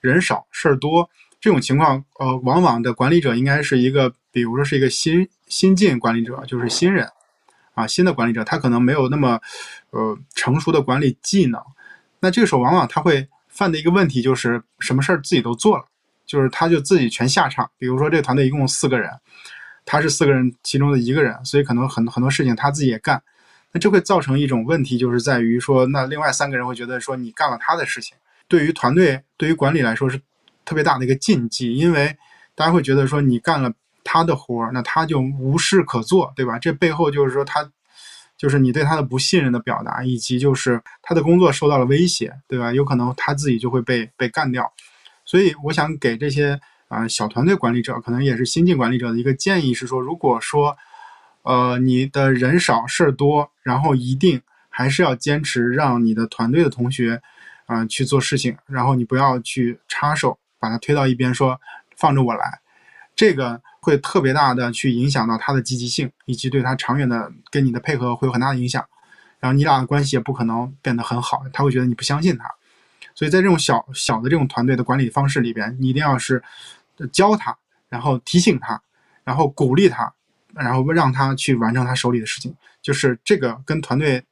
人少事儿多。这种情况，呃，往往的管理者应该是一个，比如说是一个新新进管理者，就是新人，啊，新的管理者，他可能没有那么，呃，成熟的管理技能。那这个时候，往往他会犯的一个问题就是，什么事儿自己都做了，就是他就自己全下场。比如说，这个团队一共四个人，他是四个人其中的一个人，所以可能很很多事情他自己也干。那这会造成一种问题，就是在于说，那另外三个人会觉得说，你干了他的事情，对于团队，对于管理来说是。特别大的一个禁忌，因为大家会觉得说你干了他的活儿，那他就无事可做，对吧？这背后就是说他就是你对他的不信任的表达，以及就是他的工作受到了威胁，对吧？有可能他自己就会被被干掉。所以我想给这些啊小团队管理者，可能也是新进管理者的一个建议是说，如果说呃你的人少事儿多，然后一定还是要坚持让你的团队的同学啊去做事情，然后你不要去插手，把他推到一边说放着我来，这个会特别大的去影响到他的积极性，以及对他长远的跟你的配合会有很大的影响。然后你俩的关系也不可能变得很好，他会觉得你不相信他。所以在这种小小的这种团队的管理方式里边，你一定要是教他，然后提醒他，然后鼓励他，然后让他去完成他手里的事情。就是这个跟团队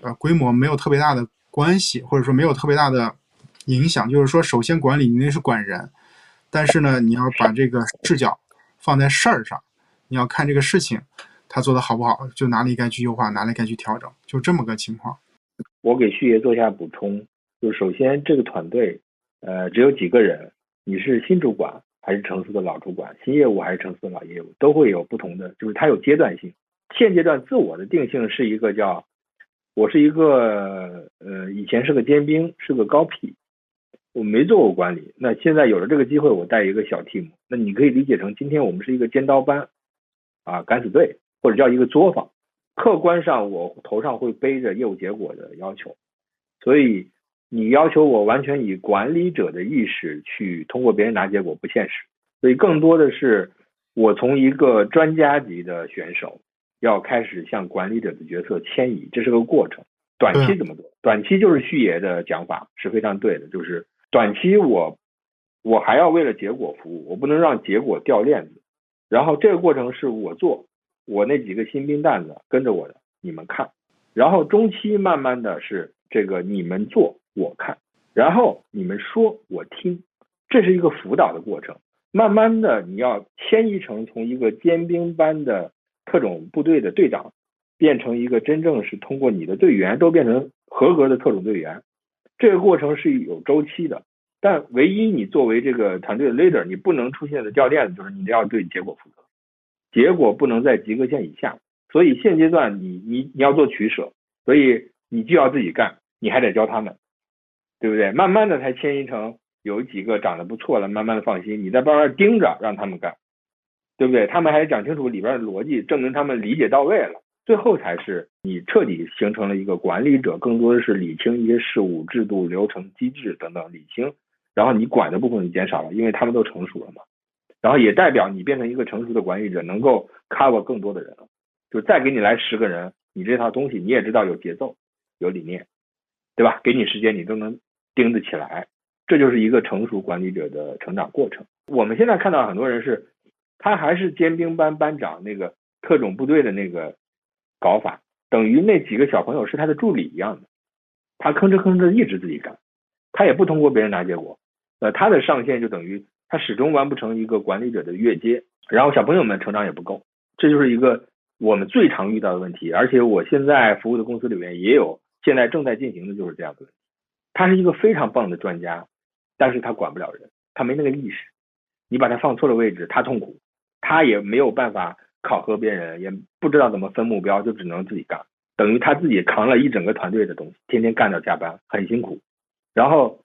呃规模没有特别大的关系，或者说没有特别大的影响。就是说，首先管理你那是管人，但是呢，你要把这个视角放在事儿上，你要看这个事情。他做的好不好，就哪里该去优化，哪里该去调整，就这么个情况。我给旭爷做一下补充，就首先这个团队，呃，只有几个人，你是新主管还是城市的老主管，新业务还是城市的老业务，都会有不同的，就是它有阶段性。现阶段自我的定性是一个叫，我是一个呃以前是个尖兵，是个高 P，我没做过管理，那现在有了这个机会，我带一个小 team，那你可以理解成今天我们是一个尖刀班，啊，敢死队。或者叫一个作坊，客观上我头上会背着业务结果的要求，所以你要求我完全以管理者的意识去通过别人拿结果不现实，所以更多的是我从一个专家级的选手要开始向管理者的角色迁移，这是个过程。短期怎么做？短期就是旭爷的讲法是非常对的，就是短期我我还要为了结果服务，我不能让结果掉链子，然后这个过程是我做。我那几个新兵蛋子跟着我的，你们看，然后中期慢慢的是这个你们做我看，然后你们说我听，这是一个辅导的过程。慢慢的你要迁移成从一个尖兵班的特种部队的队长，变成一个真正是通过你的队员都变成合格的特种队员，这个过程是有周期的。但唯一你作为这个团队的 leader，你不能出现的掉链子就是你要对结果负责。结果不能在及格线以下，所以现阶段你你你要做取舍，所以你就要自己干，你还得教他们，对不对？慢慢的才迁移成有几个长得不错了，慢慢的放心，你在慢慢盯着让他们干，对不对？他们还讲清楚里边的逻辑，证明他们理解到位了，最后才是你彻底形成了一个管理者，更多的是理清一些事务、制度、流程、机制等等理清，然后你管的部分就减少了，因为他们都成熟了嘛。然后也代表你变成一个成熟的管理者，能够 cover 更多的人了。就再给你来十个人，你这套东西你也知道有节奏、有理念，对吧？给你时间，你都能盯得起来。这就是一个成熟管理者的成长过程。我们现在看到很多人是，他还是尖兵班班长那个特种部队的那个搞法，等于那几个小朋友是他的助理一样的，他吭哧吭哧一直自己干，他也不通过别人拿结果。呃，他的上限就等于。他始终完不成一个管理者的越阶，然后小朋友们成长也不够，这就是一个我们最常遇到的问题。而且我现在服务的公司里面也有，现在正在进行的就是这样的问题。他是一个非常棒的专家，但是他管不了人，他没那个意识。你把他放错了位置，他痛苦，他也没有办法考核别人，也不知道怎么分目标，就只能自己干，等于他自己扛了一整个团队的东西，天天干到加班，很辛苦，然后。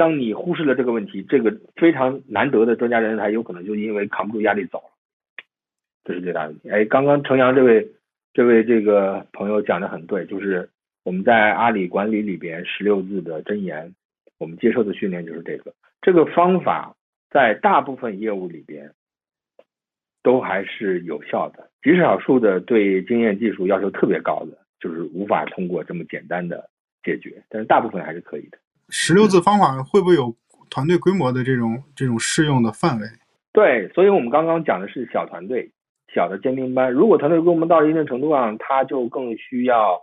当你忽视了这个问题，这个非常难得的专家人才有可能就因为扛不住压力走了，这是最大的问题。哎，刚刚程阳这位这位这个朋友讲的很对，就是我们在阿里管理里边十六字的箴言，我们接受的训练就是这个。这个方法在大部分业务里边都还是有效的，极少数的对经验技术要求特别高的，就是无法通过这么简单的解决，但是大部分还是可以的。十六字方法会不会有团队规模的这种这种适用的范围？对，所以我们刚刚讲的是小团队、小的尖兵班。如果团队规模到一定程度上，它就更需要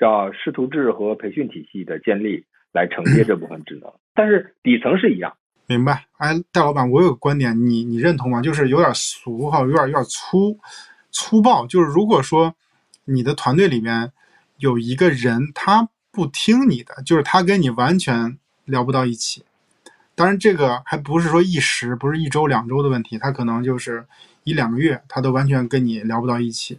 叫师徒制和培训体系的建立来承接这部分职能。但是底层是一样。明白。哎，戴老板，我有个观点，你你认同吗？就是有点俗哈，有点有点粗粗暴。就是如果说你的团队里面有一个人，他不听你的，就是他跟你完全聊不到一起。当然，这个还不是说一时，不是一周两周的问题，他可能就是一两个月，他都完全跟你聊不到一起。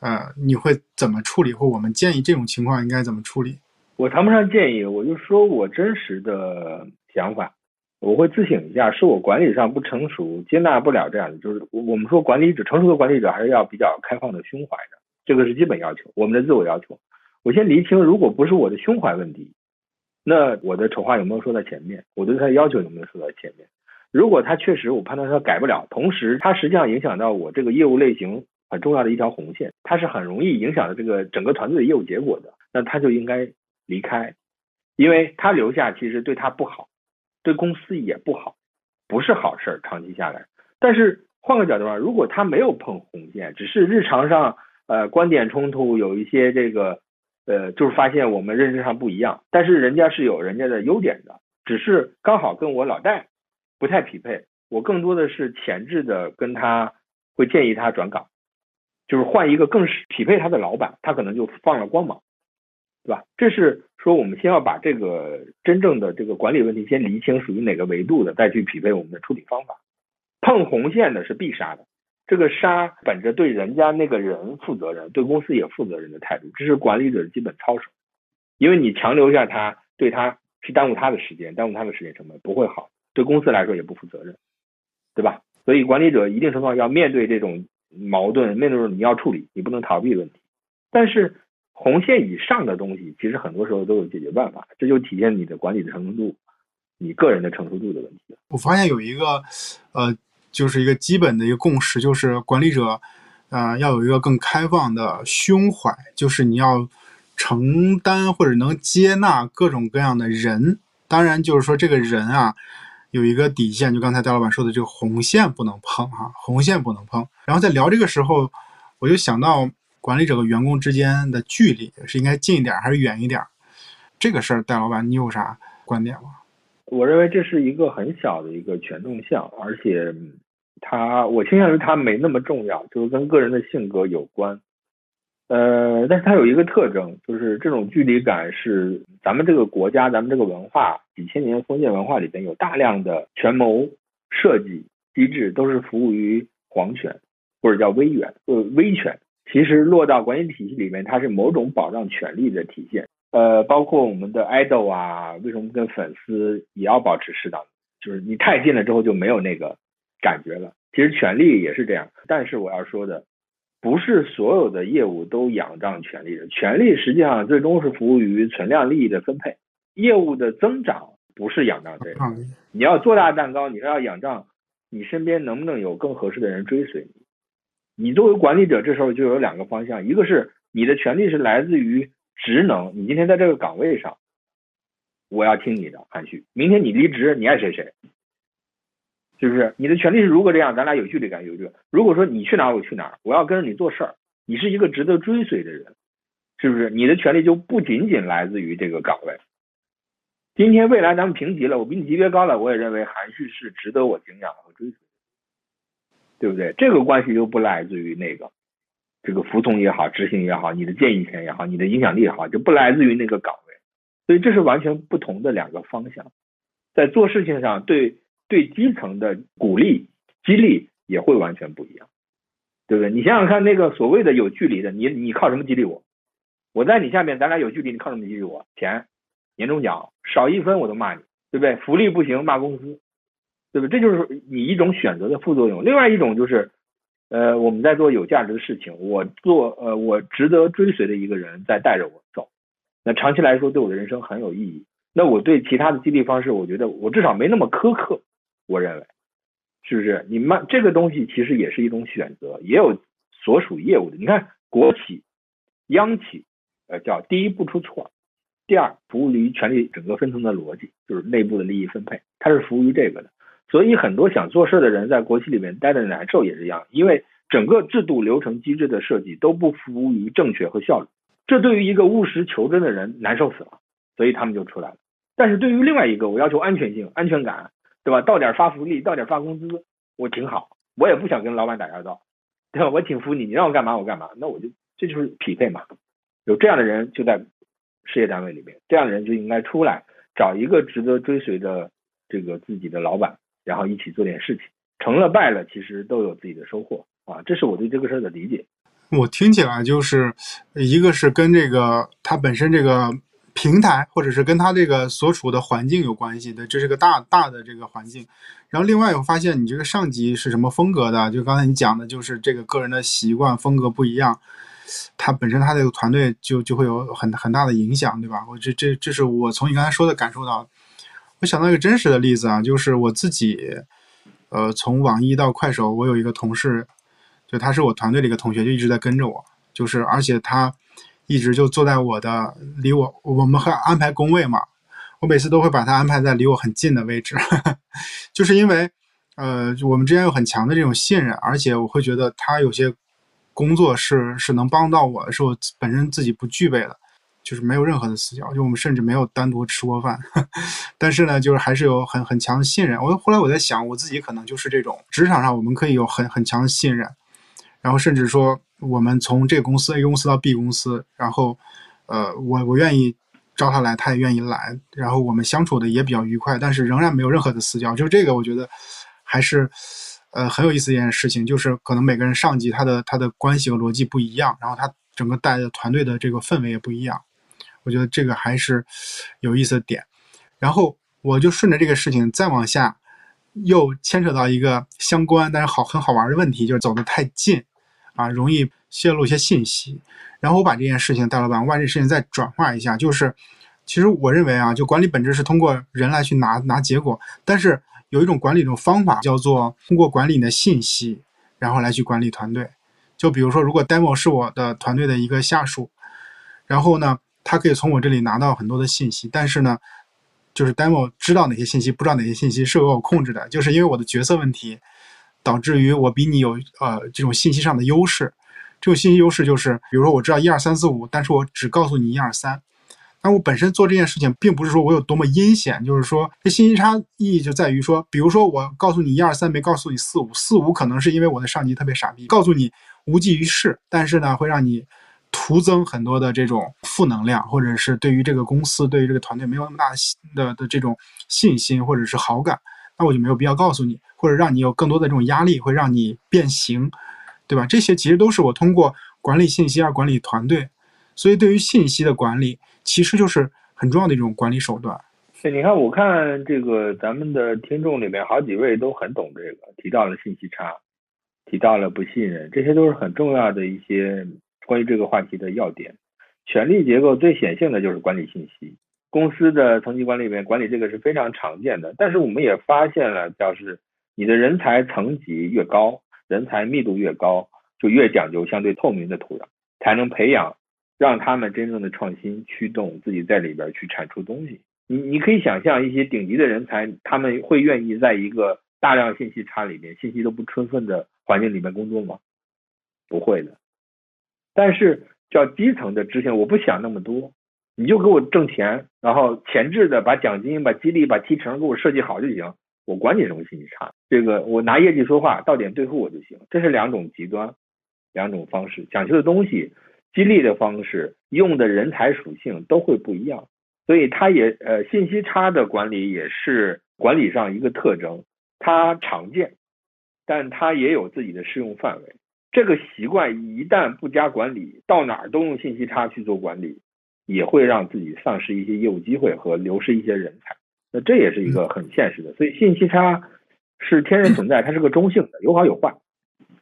呃，你会怎么处理？或我们建议这种情况应该怎么处理？我谈不上建议，我就说我真实的想法。我会自省一下，是我管理上不成熟，接纳不了这样的。就是我们说管理者成熟的管理者还是要比较开放的胸怀的，这个是基本要求，我们的自我要求。我先厘清，如果不是我的胸怀问题，那我的丑话有没有说在前面？我对他的要求有没有说在前面？如果他确实我判断他改不了，同时他实际上影响到我这个业务类型很重要的一条红线，他是很容易影响到这个整个团队的业务结果的，那他就应该离开，因为他留下其实对他不好，对公司也不好，不是好事儿，长期下来。但是换个角度说，如果他没有碰红线，只是日常上呃观点冲突，有一些这个呃就是发现我们认知上不一样，但是人家是有人家的优点的，只是刚好跟我老戴。不太匹配，我更多的是前置的跟他会建议他转岗，就是换一个更是匹配他的老板，他可能就放了光芒，对吧？这是说我们先要把这个真正的这个管理问题先厘清属于哪个维度的，再去匹配我们的处理方法。碰红线的是必杀的，这个杀本着对人家那个人负责任、对公司也负责任的态度，这是管理者的基本操守。因为你强留下他，对他是耽误他的时间，耽误他的时间成本不会好。对公司来说也不负责任，对吧？所以管理者一定程度上要面对这种矛盾，那就是你要处理，你不能逃避问题。但是红线以上的东西，其实很多时候都有解决办法，这就体现你的管理的成熟度，你个人的成熟度的问题。我发现有一个呃，就是一个基本的一个共识，就是管理者啊要有一个更开放的胸怀，就是你要承担或者能接纳各种各样的人。当然，就是说这个人啊。有一个底线，就刚才戴老板说的这个红线不能碰哈，红线不能碰。然后在聊这个时候，我就想到管理者和员工之间的距离是应该近一点还是远一点？这个事儿，戴老板你有啥观点吗？我认为这是一个很小的一个权重项，而且它我倾向于它没那么重要，就是跟个人的性格有关。呃，但是它有一个特征，就是这种距离感是咱们这个国家、咱们这个文化几千年封建文化里边有大量的权谋设计机制，都是服务于皇权或者叫威远，呃，威权。其实落到管理体系里面，它是某种保障权利的体现。呃，包括我们的 idol 啊，为什么跟粉丝也要保持适当？就是你太近了之后就没有那个感觉了。其实权力也是这样，但是我要说的。不是所有的业务都仰仗权力的，权力实际上最终是服务于存量利益的分配。业务的增长不是仰仗这个，你要做大蛋糕，你是要仰仗你身边能不能有更合适的人追随你。你作为管理者，这时候就有两个方向，一个是你的权利是来自于职能，你今天在这个岗位上，我要听你的，韩旭。明天你离职，你爱谁谁。是不是你的权利是如果这样，咱俩有距离感，有这个。如果说你去哪儿我去哪儿，我要跟着你做事儿，你是一个值得追随的人，是不是？你的权利就不仅仅来自于这个岗位。今天未来咱们评级了，我比你级别高了，我也认为韩旭是值得我敬仰和追随，对不对？这个关系就不来自于那个这个服从也好，执行也好，你的建议权也好，你的影响力也好，就不来自于那个岗位。所以这是完全不同的两个方向，在做事情上对。对基层的鼓励激励也会完全不一样，对不对？你想想看，那个所谓的有距离的，你你靠什么激励我？我在你下面，咱俩有距离，你靠什么激励我？钱、年终奖少一分我都骂你，对不对？福利不行骂公司，对不对？这就是你一种选择的副作用。另外一种就是，呃，我们在做有价值的事情，我做呃我值得追随的一个人在带着我走，那长期来说对我的人生很有意义。那我对其他的激励方式，我觉得我至少没那么苛刻。我认为，是不是？你们这个东西其实也是一种选择，也有所属业务的。你看，国企、央企，呃，叫第一不出错，第二服务于权力整个分层的逻辑，就是内部的利益分配，它是服务于这个的。所以很多想做事的人在国企里面待的难受也是一样，因为整个制度流程机制的设计都不服务于正确和效率，这对于一个务实求真的人难受死了，所以他们就出来了。但是对于另外一个，我要求安全性、安全感。对吧？到点发福利，到点发工资，我挺好，我也不想跟老板打交道，对吧？我挺服你，你让我干嘛我干嘛，那我就这就是匹配嘛。有这样的人就在事业单位里面，这样的人就应该出来找一个值得追随的这个自己的老板，然后一起做点事情，成了败了，其实都有自己的收获啊。这是我对这个事儿的理解。我听起来就是一个是跟这个他本身这个。平台，或者是跟他这个所处的环境有关系的，这是个大大的这个环境。然后另外我发现你这个上级是什么风格的，就刚才你讲的，就是这个个人的习惯风格不一样，他本身他这个团队就就会有很很大的影响，对吧？我这这这是我从你刚才说的感受到。我想到一个真实的例子啊，就是我自己，呃，从网易到快手，我有一个同事，就他是我团队的一个同学，就一直在跟着我，就是而且他一直就坐在我的离我，我们会安排工位嘛，我每次都会把他安排在离我很近的位置，就是因为，呃，我们之间有很强的这种信任，而且我会觉得他有些工作是是能帮到我的，是我本身自己不具备的。就是没有任何的死角，就我们甚至没有单独吃过饭，但是呢，就是还是有很很强的信任。我后来我在想，我自己可能就是这种职场上我们可以有很很强的信任，然后甚至说我们从这个公司 A 公司到 B 公司，然后呃，我我愿意招他来，他也愿意来，然后我们相处的也比较愉快，但是仍然没有任何的私交。就这个，我觉得还是呃很有意思一件事情，就是可能每个人上级他的他的关系和逻辑不一样，然后他整个带的团队的这个氛围也不一样。我觉得这个还是有意思的点，然后我就顺着这个事情再往下，又牵扯到一个相关但是好很好玩的问题，就是走得太近啊，容易泄露一些信息。然后我把这件事情，大老板，我把这事情再转化一下，就是其实我认为啊，就管理本质是通过人来去拿拿结果，但是有一种管理一种方法叫做通过管理你的信息，然后来去管理团队。就比如说，如果 demo 是我的团队的一个下属，然后呢？他可以从我这里拿到很多的信息，但是呢，就是 demo 知道哪些信息，不知道哪些信息是由我控制的，就是因为我的角色问题，导致于我比你有呃这种信息上的优势。这种信息优势就是，比如说我知道一二三四五，但是我只告诉你一二三。那我本身做这件事情，并不是说我有多么阴险，就是说这信息差意义就在于说，比如说我告诉你一二三，没告诉你四五，四五可能是因为我的上级特别傻逼，告诉你无济于事，但是呢会让你。徒增很多的这种负能量，或者是对于这个公司、对于这个团队没有那么大的的这种信心或者是好感，那我就没有必要告诉你，或者让你有更多的这种压力，会让你变形，对吧？这些其实都是我通过管理信息而管理团队，所以对于信息的管理，其实就是很重要的一种管理手段。对，你看，我看这个咱们的听众里面好几位都很懂这个，提到了信息差，提到了不信任，这些都是很重要的一些。关于这个话题的要点，权力结构最显性的就是管理信息。公司的层级管理里面，管理这个是非常常见的。但是我们也发现了，表示你的人才层级越高，人才密度越高，就越讲究相对透明的土壤，才能培养让他们真正的创新驱动自己在里边去产出东西。你你可以想象一些顶级的人才，他们会愿意在一个大量信息差里面、信息都不充分的环境里面工作吗？不会的。但是叫基层的执行，我不想那么多，你就给我挣钱，然后前置的把奖金、把激励、把提成给我设计好就行，我管你什么信息差，这个我拿业绩说话，到点兑付我就行。这是两种极端，两种方式，讲究的东西、激励的方式、用的人才属性都会不一样，所以它也呃信息差的管理也是管理上一个特征，它常见，但它也有自己的适用范围。这个习惯一旦不加管理，到哪儿都用信息差去做管理，也会让自己丧失一些业务机会和流失一些人才。那这也是一个很现实的。所以信息差是天然存在，它是个中性的，有好有坏，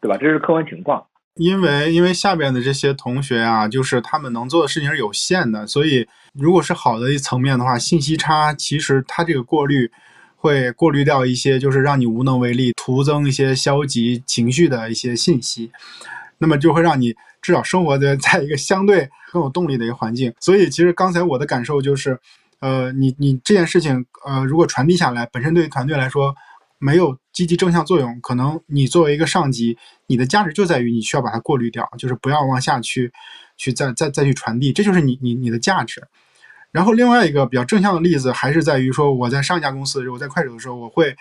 对吧？这是客观情况。因为因为下边的这些同学啊，就是他们能做的事情是有限的，所以如果是好的一层面的话，信息差其实它这个过滤。会过滤掉一些，就是让你无能为力、徒增一些消极情绪的一些信息，那么就会让你至少生活在在一个相对更有动力的一个环境。所以，其实刚才我的感受就是，呃，你你这件事情，呃，如果传递下来，本身对于团队来说没有积极正向作用，可能你作为一个上级，你的价值就在于你需要把它过滤掉，就是不要往下去，去再再再去传递，这就是你你你的价值。然后另外一个比较正向的例子，还是在于说，我在上一家公司，我在快手的时候，我会，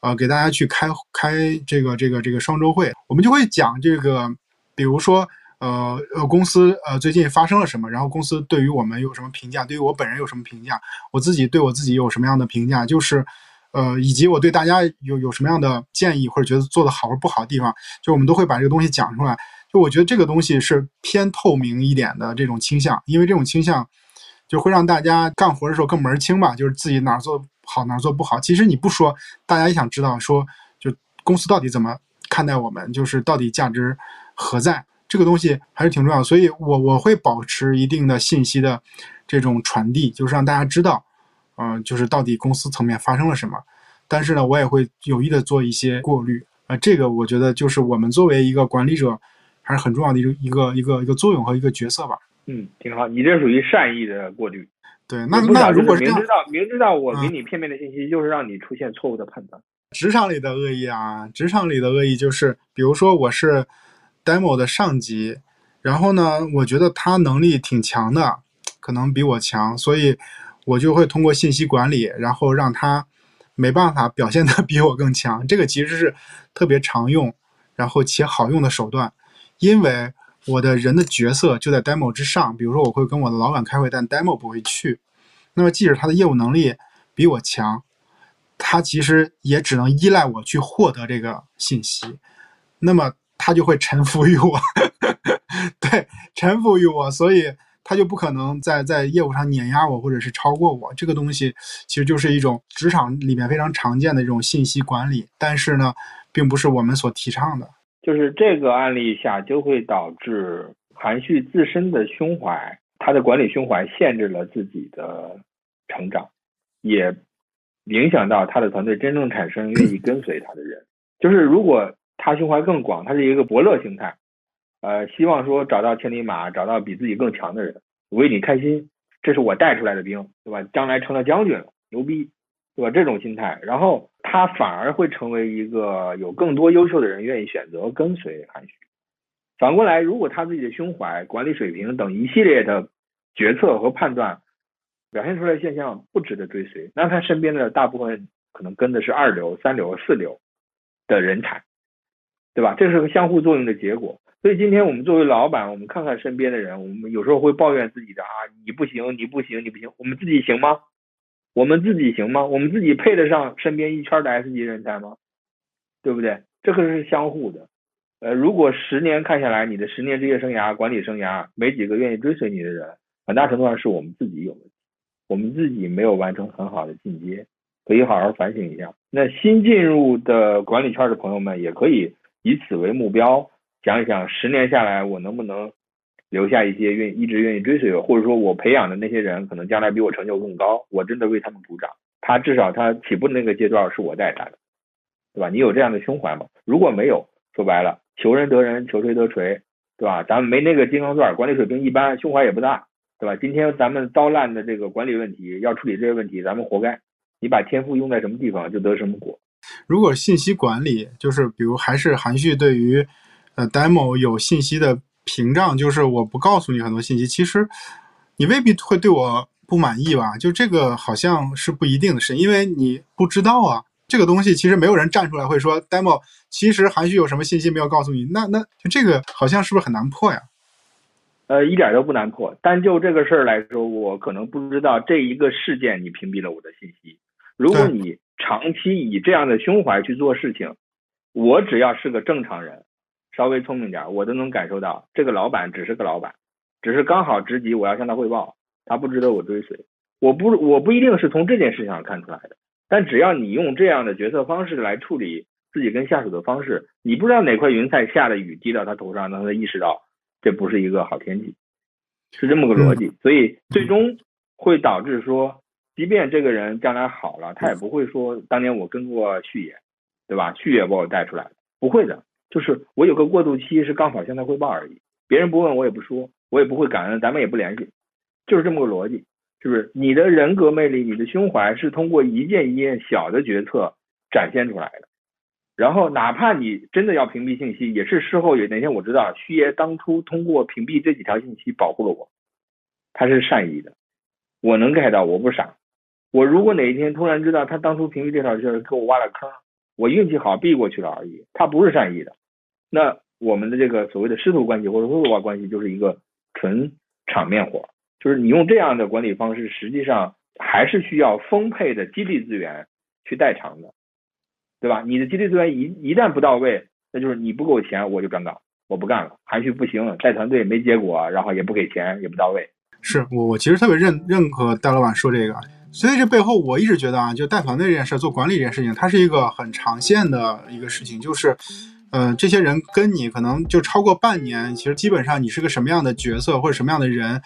呃，给大家去开开这个这个这个双周会，我们就会讲这个，比如说，呃呃，公司呃最近发生了什么，然后公司对于我们有什么评价，对于我本人有什么评价，我自己对我自己有什么样的评价，就是，呃，以及我对大家有有什么样的建议或者觉得做的好或不好的地方，就我们都会把这个东西讲出来。就我觉得这个东西是偏透明一点的这种倾向，因为这种倾向。就会让大家干活的时候更门清吧，就是自己哪儿做好哪儿做不好。其实你不说，大家也想知道说，就公司到底怎么看待我们，就是到底价值何在，这个东西还是挺重要。所以我我会保持一定的信息的这种传递，就是让大家知道，嗯、就是到底公司层面发生了什么。但是呢，我也会有意的做一些过滤，啊，这个我觉得就是我们作为一个管理者，还是很重要的一个一个一个一个作用和一个角色吧。嗯，挺好，你这属于善意的过滤。对，那那如果是这样，知道明知道我给嗯你片面的信息，就是让你出现错误的判断。职场里的恶意啊，职场里的恶意就是，比如说我是 demo 的上级，然后呢，我觉得他能力挺强的，可能比我强，所以我就会通过信息管理，然后让他没办法表现的比我更强。这个其实是特别常用，然后且好用的手段，因为我的人的角色就在 demo 之上。比如说，我会跟我的老板开会，但 demo 不会去。那么，即使他的业务能力比我强，他其实也只能依赖我去获得这个信息，那么他就会臣服于我，对，臣服于我，所以他就不可能在在业务上碾压我或者是超过我。这个东西其实就是一种职场里面非常常见的这种信息管理，但是呢，并不是我们所提倡的。就是这个案例下，就会导致韩旭自身的胸怀，他的管理胸怀限制了自己的成长，也影响到他的团队真正产生愿意跟随他的人。就是如果他胸怀更广，他是一个伯乐心态，呃，希望说找到千里马，找到比自己更强的人，我为你开心，这是我带出来的兵，对吧？将来成了将军了，牛逼，对吧？这种心态，然后他反而会成为一个有更多优秀的人愿意选择跟随韩旭。反过来，如果他自己的胸怀、管理水平等一系列的决策和判断表现出来现象不值得追随，那他身边的大部分可能跟的是二流、三流、四流的人才，对吧？这是个相互作用的结果。所以今天我们作为老板，我们看看身边的人，我们有时候会抱怨自己的啊，你不行，你不行，你不行，我们自己行吗？我们自己行吗？我们自己配得上身边一圈的 S 级人才吗？对不对？这个是相互的。呃，如果十年看下来，你的十年职业生涯、管理生涯，没几个愿意追随你的人，很大程度上是我们自己有问题，我们自己没有完成很好的进阶，可以好好反省一下。那新进入的管理圈的朋友们，也可以以此为目标，想一想十年下来，我能不能留下一些愿一直愿意追随我，或者说我培养的那些人，可能将来比我成就更高，我真的为他们鼓掌。他至少他起步的那个阶段是我带他的，对吧？你有这样的胸怀吗？如果没有，说白了，求人得人，求锤得锤，对吧？咱们没那个金刚钻，管理水平一般，胸怀也不大，对吧？今天咱们糟烂的这个管理问题，要处理这些问题，咱们活该。你把天赋用在什么地方，就得什么果。如果信息管理，就是比如还是韩旭对于呃 demo 有信息的屏障，就是我不告诉你很多信息，其实你未必会对我不满意吧？就这个好像是不一定的事，因为你不知道啊。这个东西其实没有人站出来会说 demo，其实韩旭有什么信息没有告诉你，那那就这个好像是不是很难破呀？呃，一点都不难破。单就这个事儿来说，我可能不知道这一个事件你屏蔽了我的信息。如果你长期以这样的胸怀去做事情，我只要是个正常人，稍微聪明点儿，我都能感受到这个老板只是个老板，只是刚好职级我要向他汇报，他不值得我追随。我不我不一定是从这件事情上看出来的，但只要你用这样的决策方式来处理自己跟下属的方式，你不知道哪块云彩下的雨滴到他头上，让他意识到这不是一个好天气，是这么个逻辑。所以最终会导致说，即便这个人将来好了，他也不会说当年我跟过旭野，对吧？旭野把我带出来的，不会的，就是我有个过渡期是刚好向他汇报而已，别人不问我也不说，我也不会感恩，咱们也不联系，就是这么个逻辑。是不是你的人格魅力、你的胸怀是通过一件一件小的决策展现出来的？然后，哪怕你真的要屏蔽信息，也是事后有哪天我知道，旭爷当初通过屏蔽这几条信息保护了我，他是善意的，我能 get 到，我不傻。我如果哪一天突然知道他当初屏蔽这条信给我挖了坑，我运气好避过去了而已，他不是善意的。那我们的这个所谓的师徒关系或者说伙关系就是一个纯场面活。就是你用这样的管理方式，实际上还是需要丰沛的激励资源去代偿的，对吧？你的激励资源一一旦不到位，那就是你不给我钱，我就转岗，我不干了。含蓄不行，带团队没结果，然后也不给钱，也不到位。是我我其实特别认认可戴老板说这个，所以这背后我一直觉得啊，就带团队这件事，做管理这件事情，它是一个很长线的一个事情，就是，呃，这些人跟你可能就超过半年，其实基本上你是个什么样的角色或者什么样的人，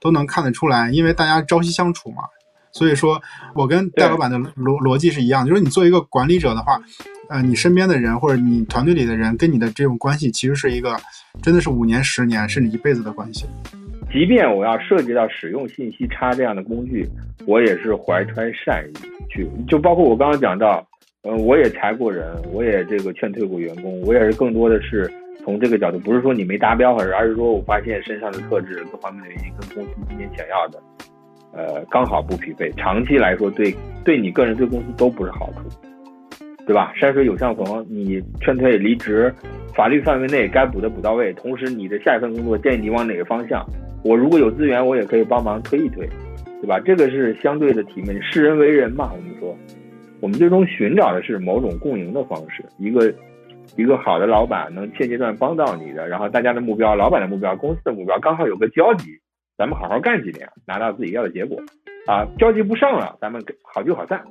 都能看得出来，因为大家朝夕相处嘛。所以说，我跟戴老板的逻逻辑是一样，就是你作为一个管理者的话，呃，你身边的人或者你团队里的人跟你的这种关系，其实是一个真的是五年、十年甚至一辈子的关系。即便我要涉及到使用信息差这样的工具，我也是怀揣善意去。就包括我刚刚讲到，嗯，我也裁过人，我也这个劝退过员工，我也是更多的是从这个角度，不是说你没达标还是，而是说我发现身上的特质各方面的原因跟公司今天想要的。呃，刚好不匹配，长期来说对对你个人对公司都不是好处，对吧？山水有相逢，你劝退离职，法律范围内该补的补到位，同时你的下一份工作建议你往哪个方向，我如果有资源，我也可以帮忙推一推，对吧？这个是相对的体面，视人为人嘛。我们说，我们最终寻找的是某种共赢的方式，一个一个好的老板能现阶段帮到你的，然后大家的目标，老板的目标，公司的目标刚好有个交集。咱们好好干几年，拿到自己要的结果，啊，交集不上了，咱们好聚好散，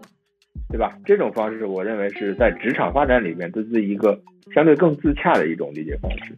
对吧？这种方式，我认为是在职场发展里面，对自己一个相对更自洽的一种理解方式。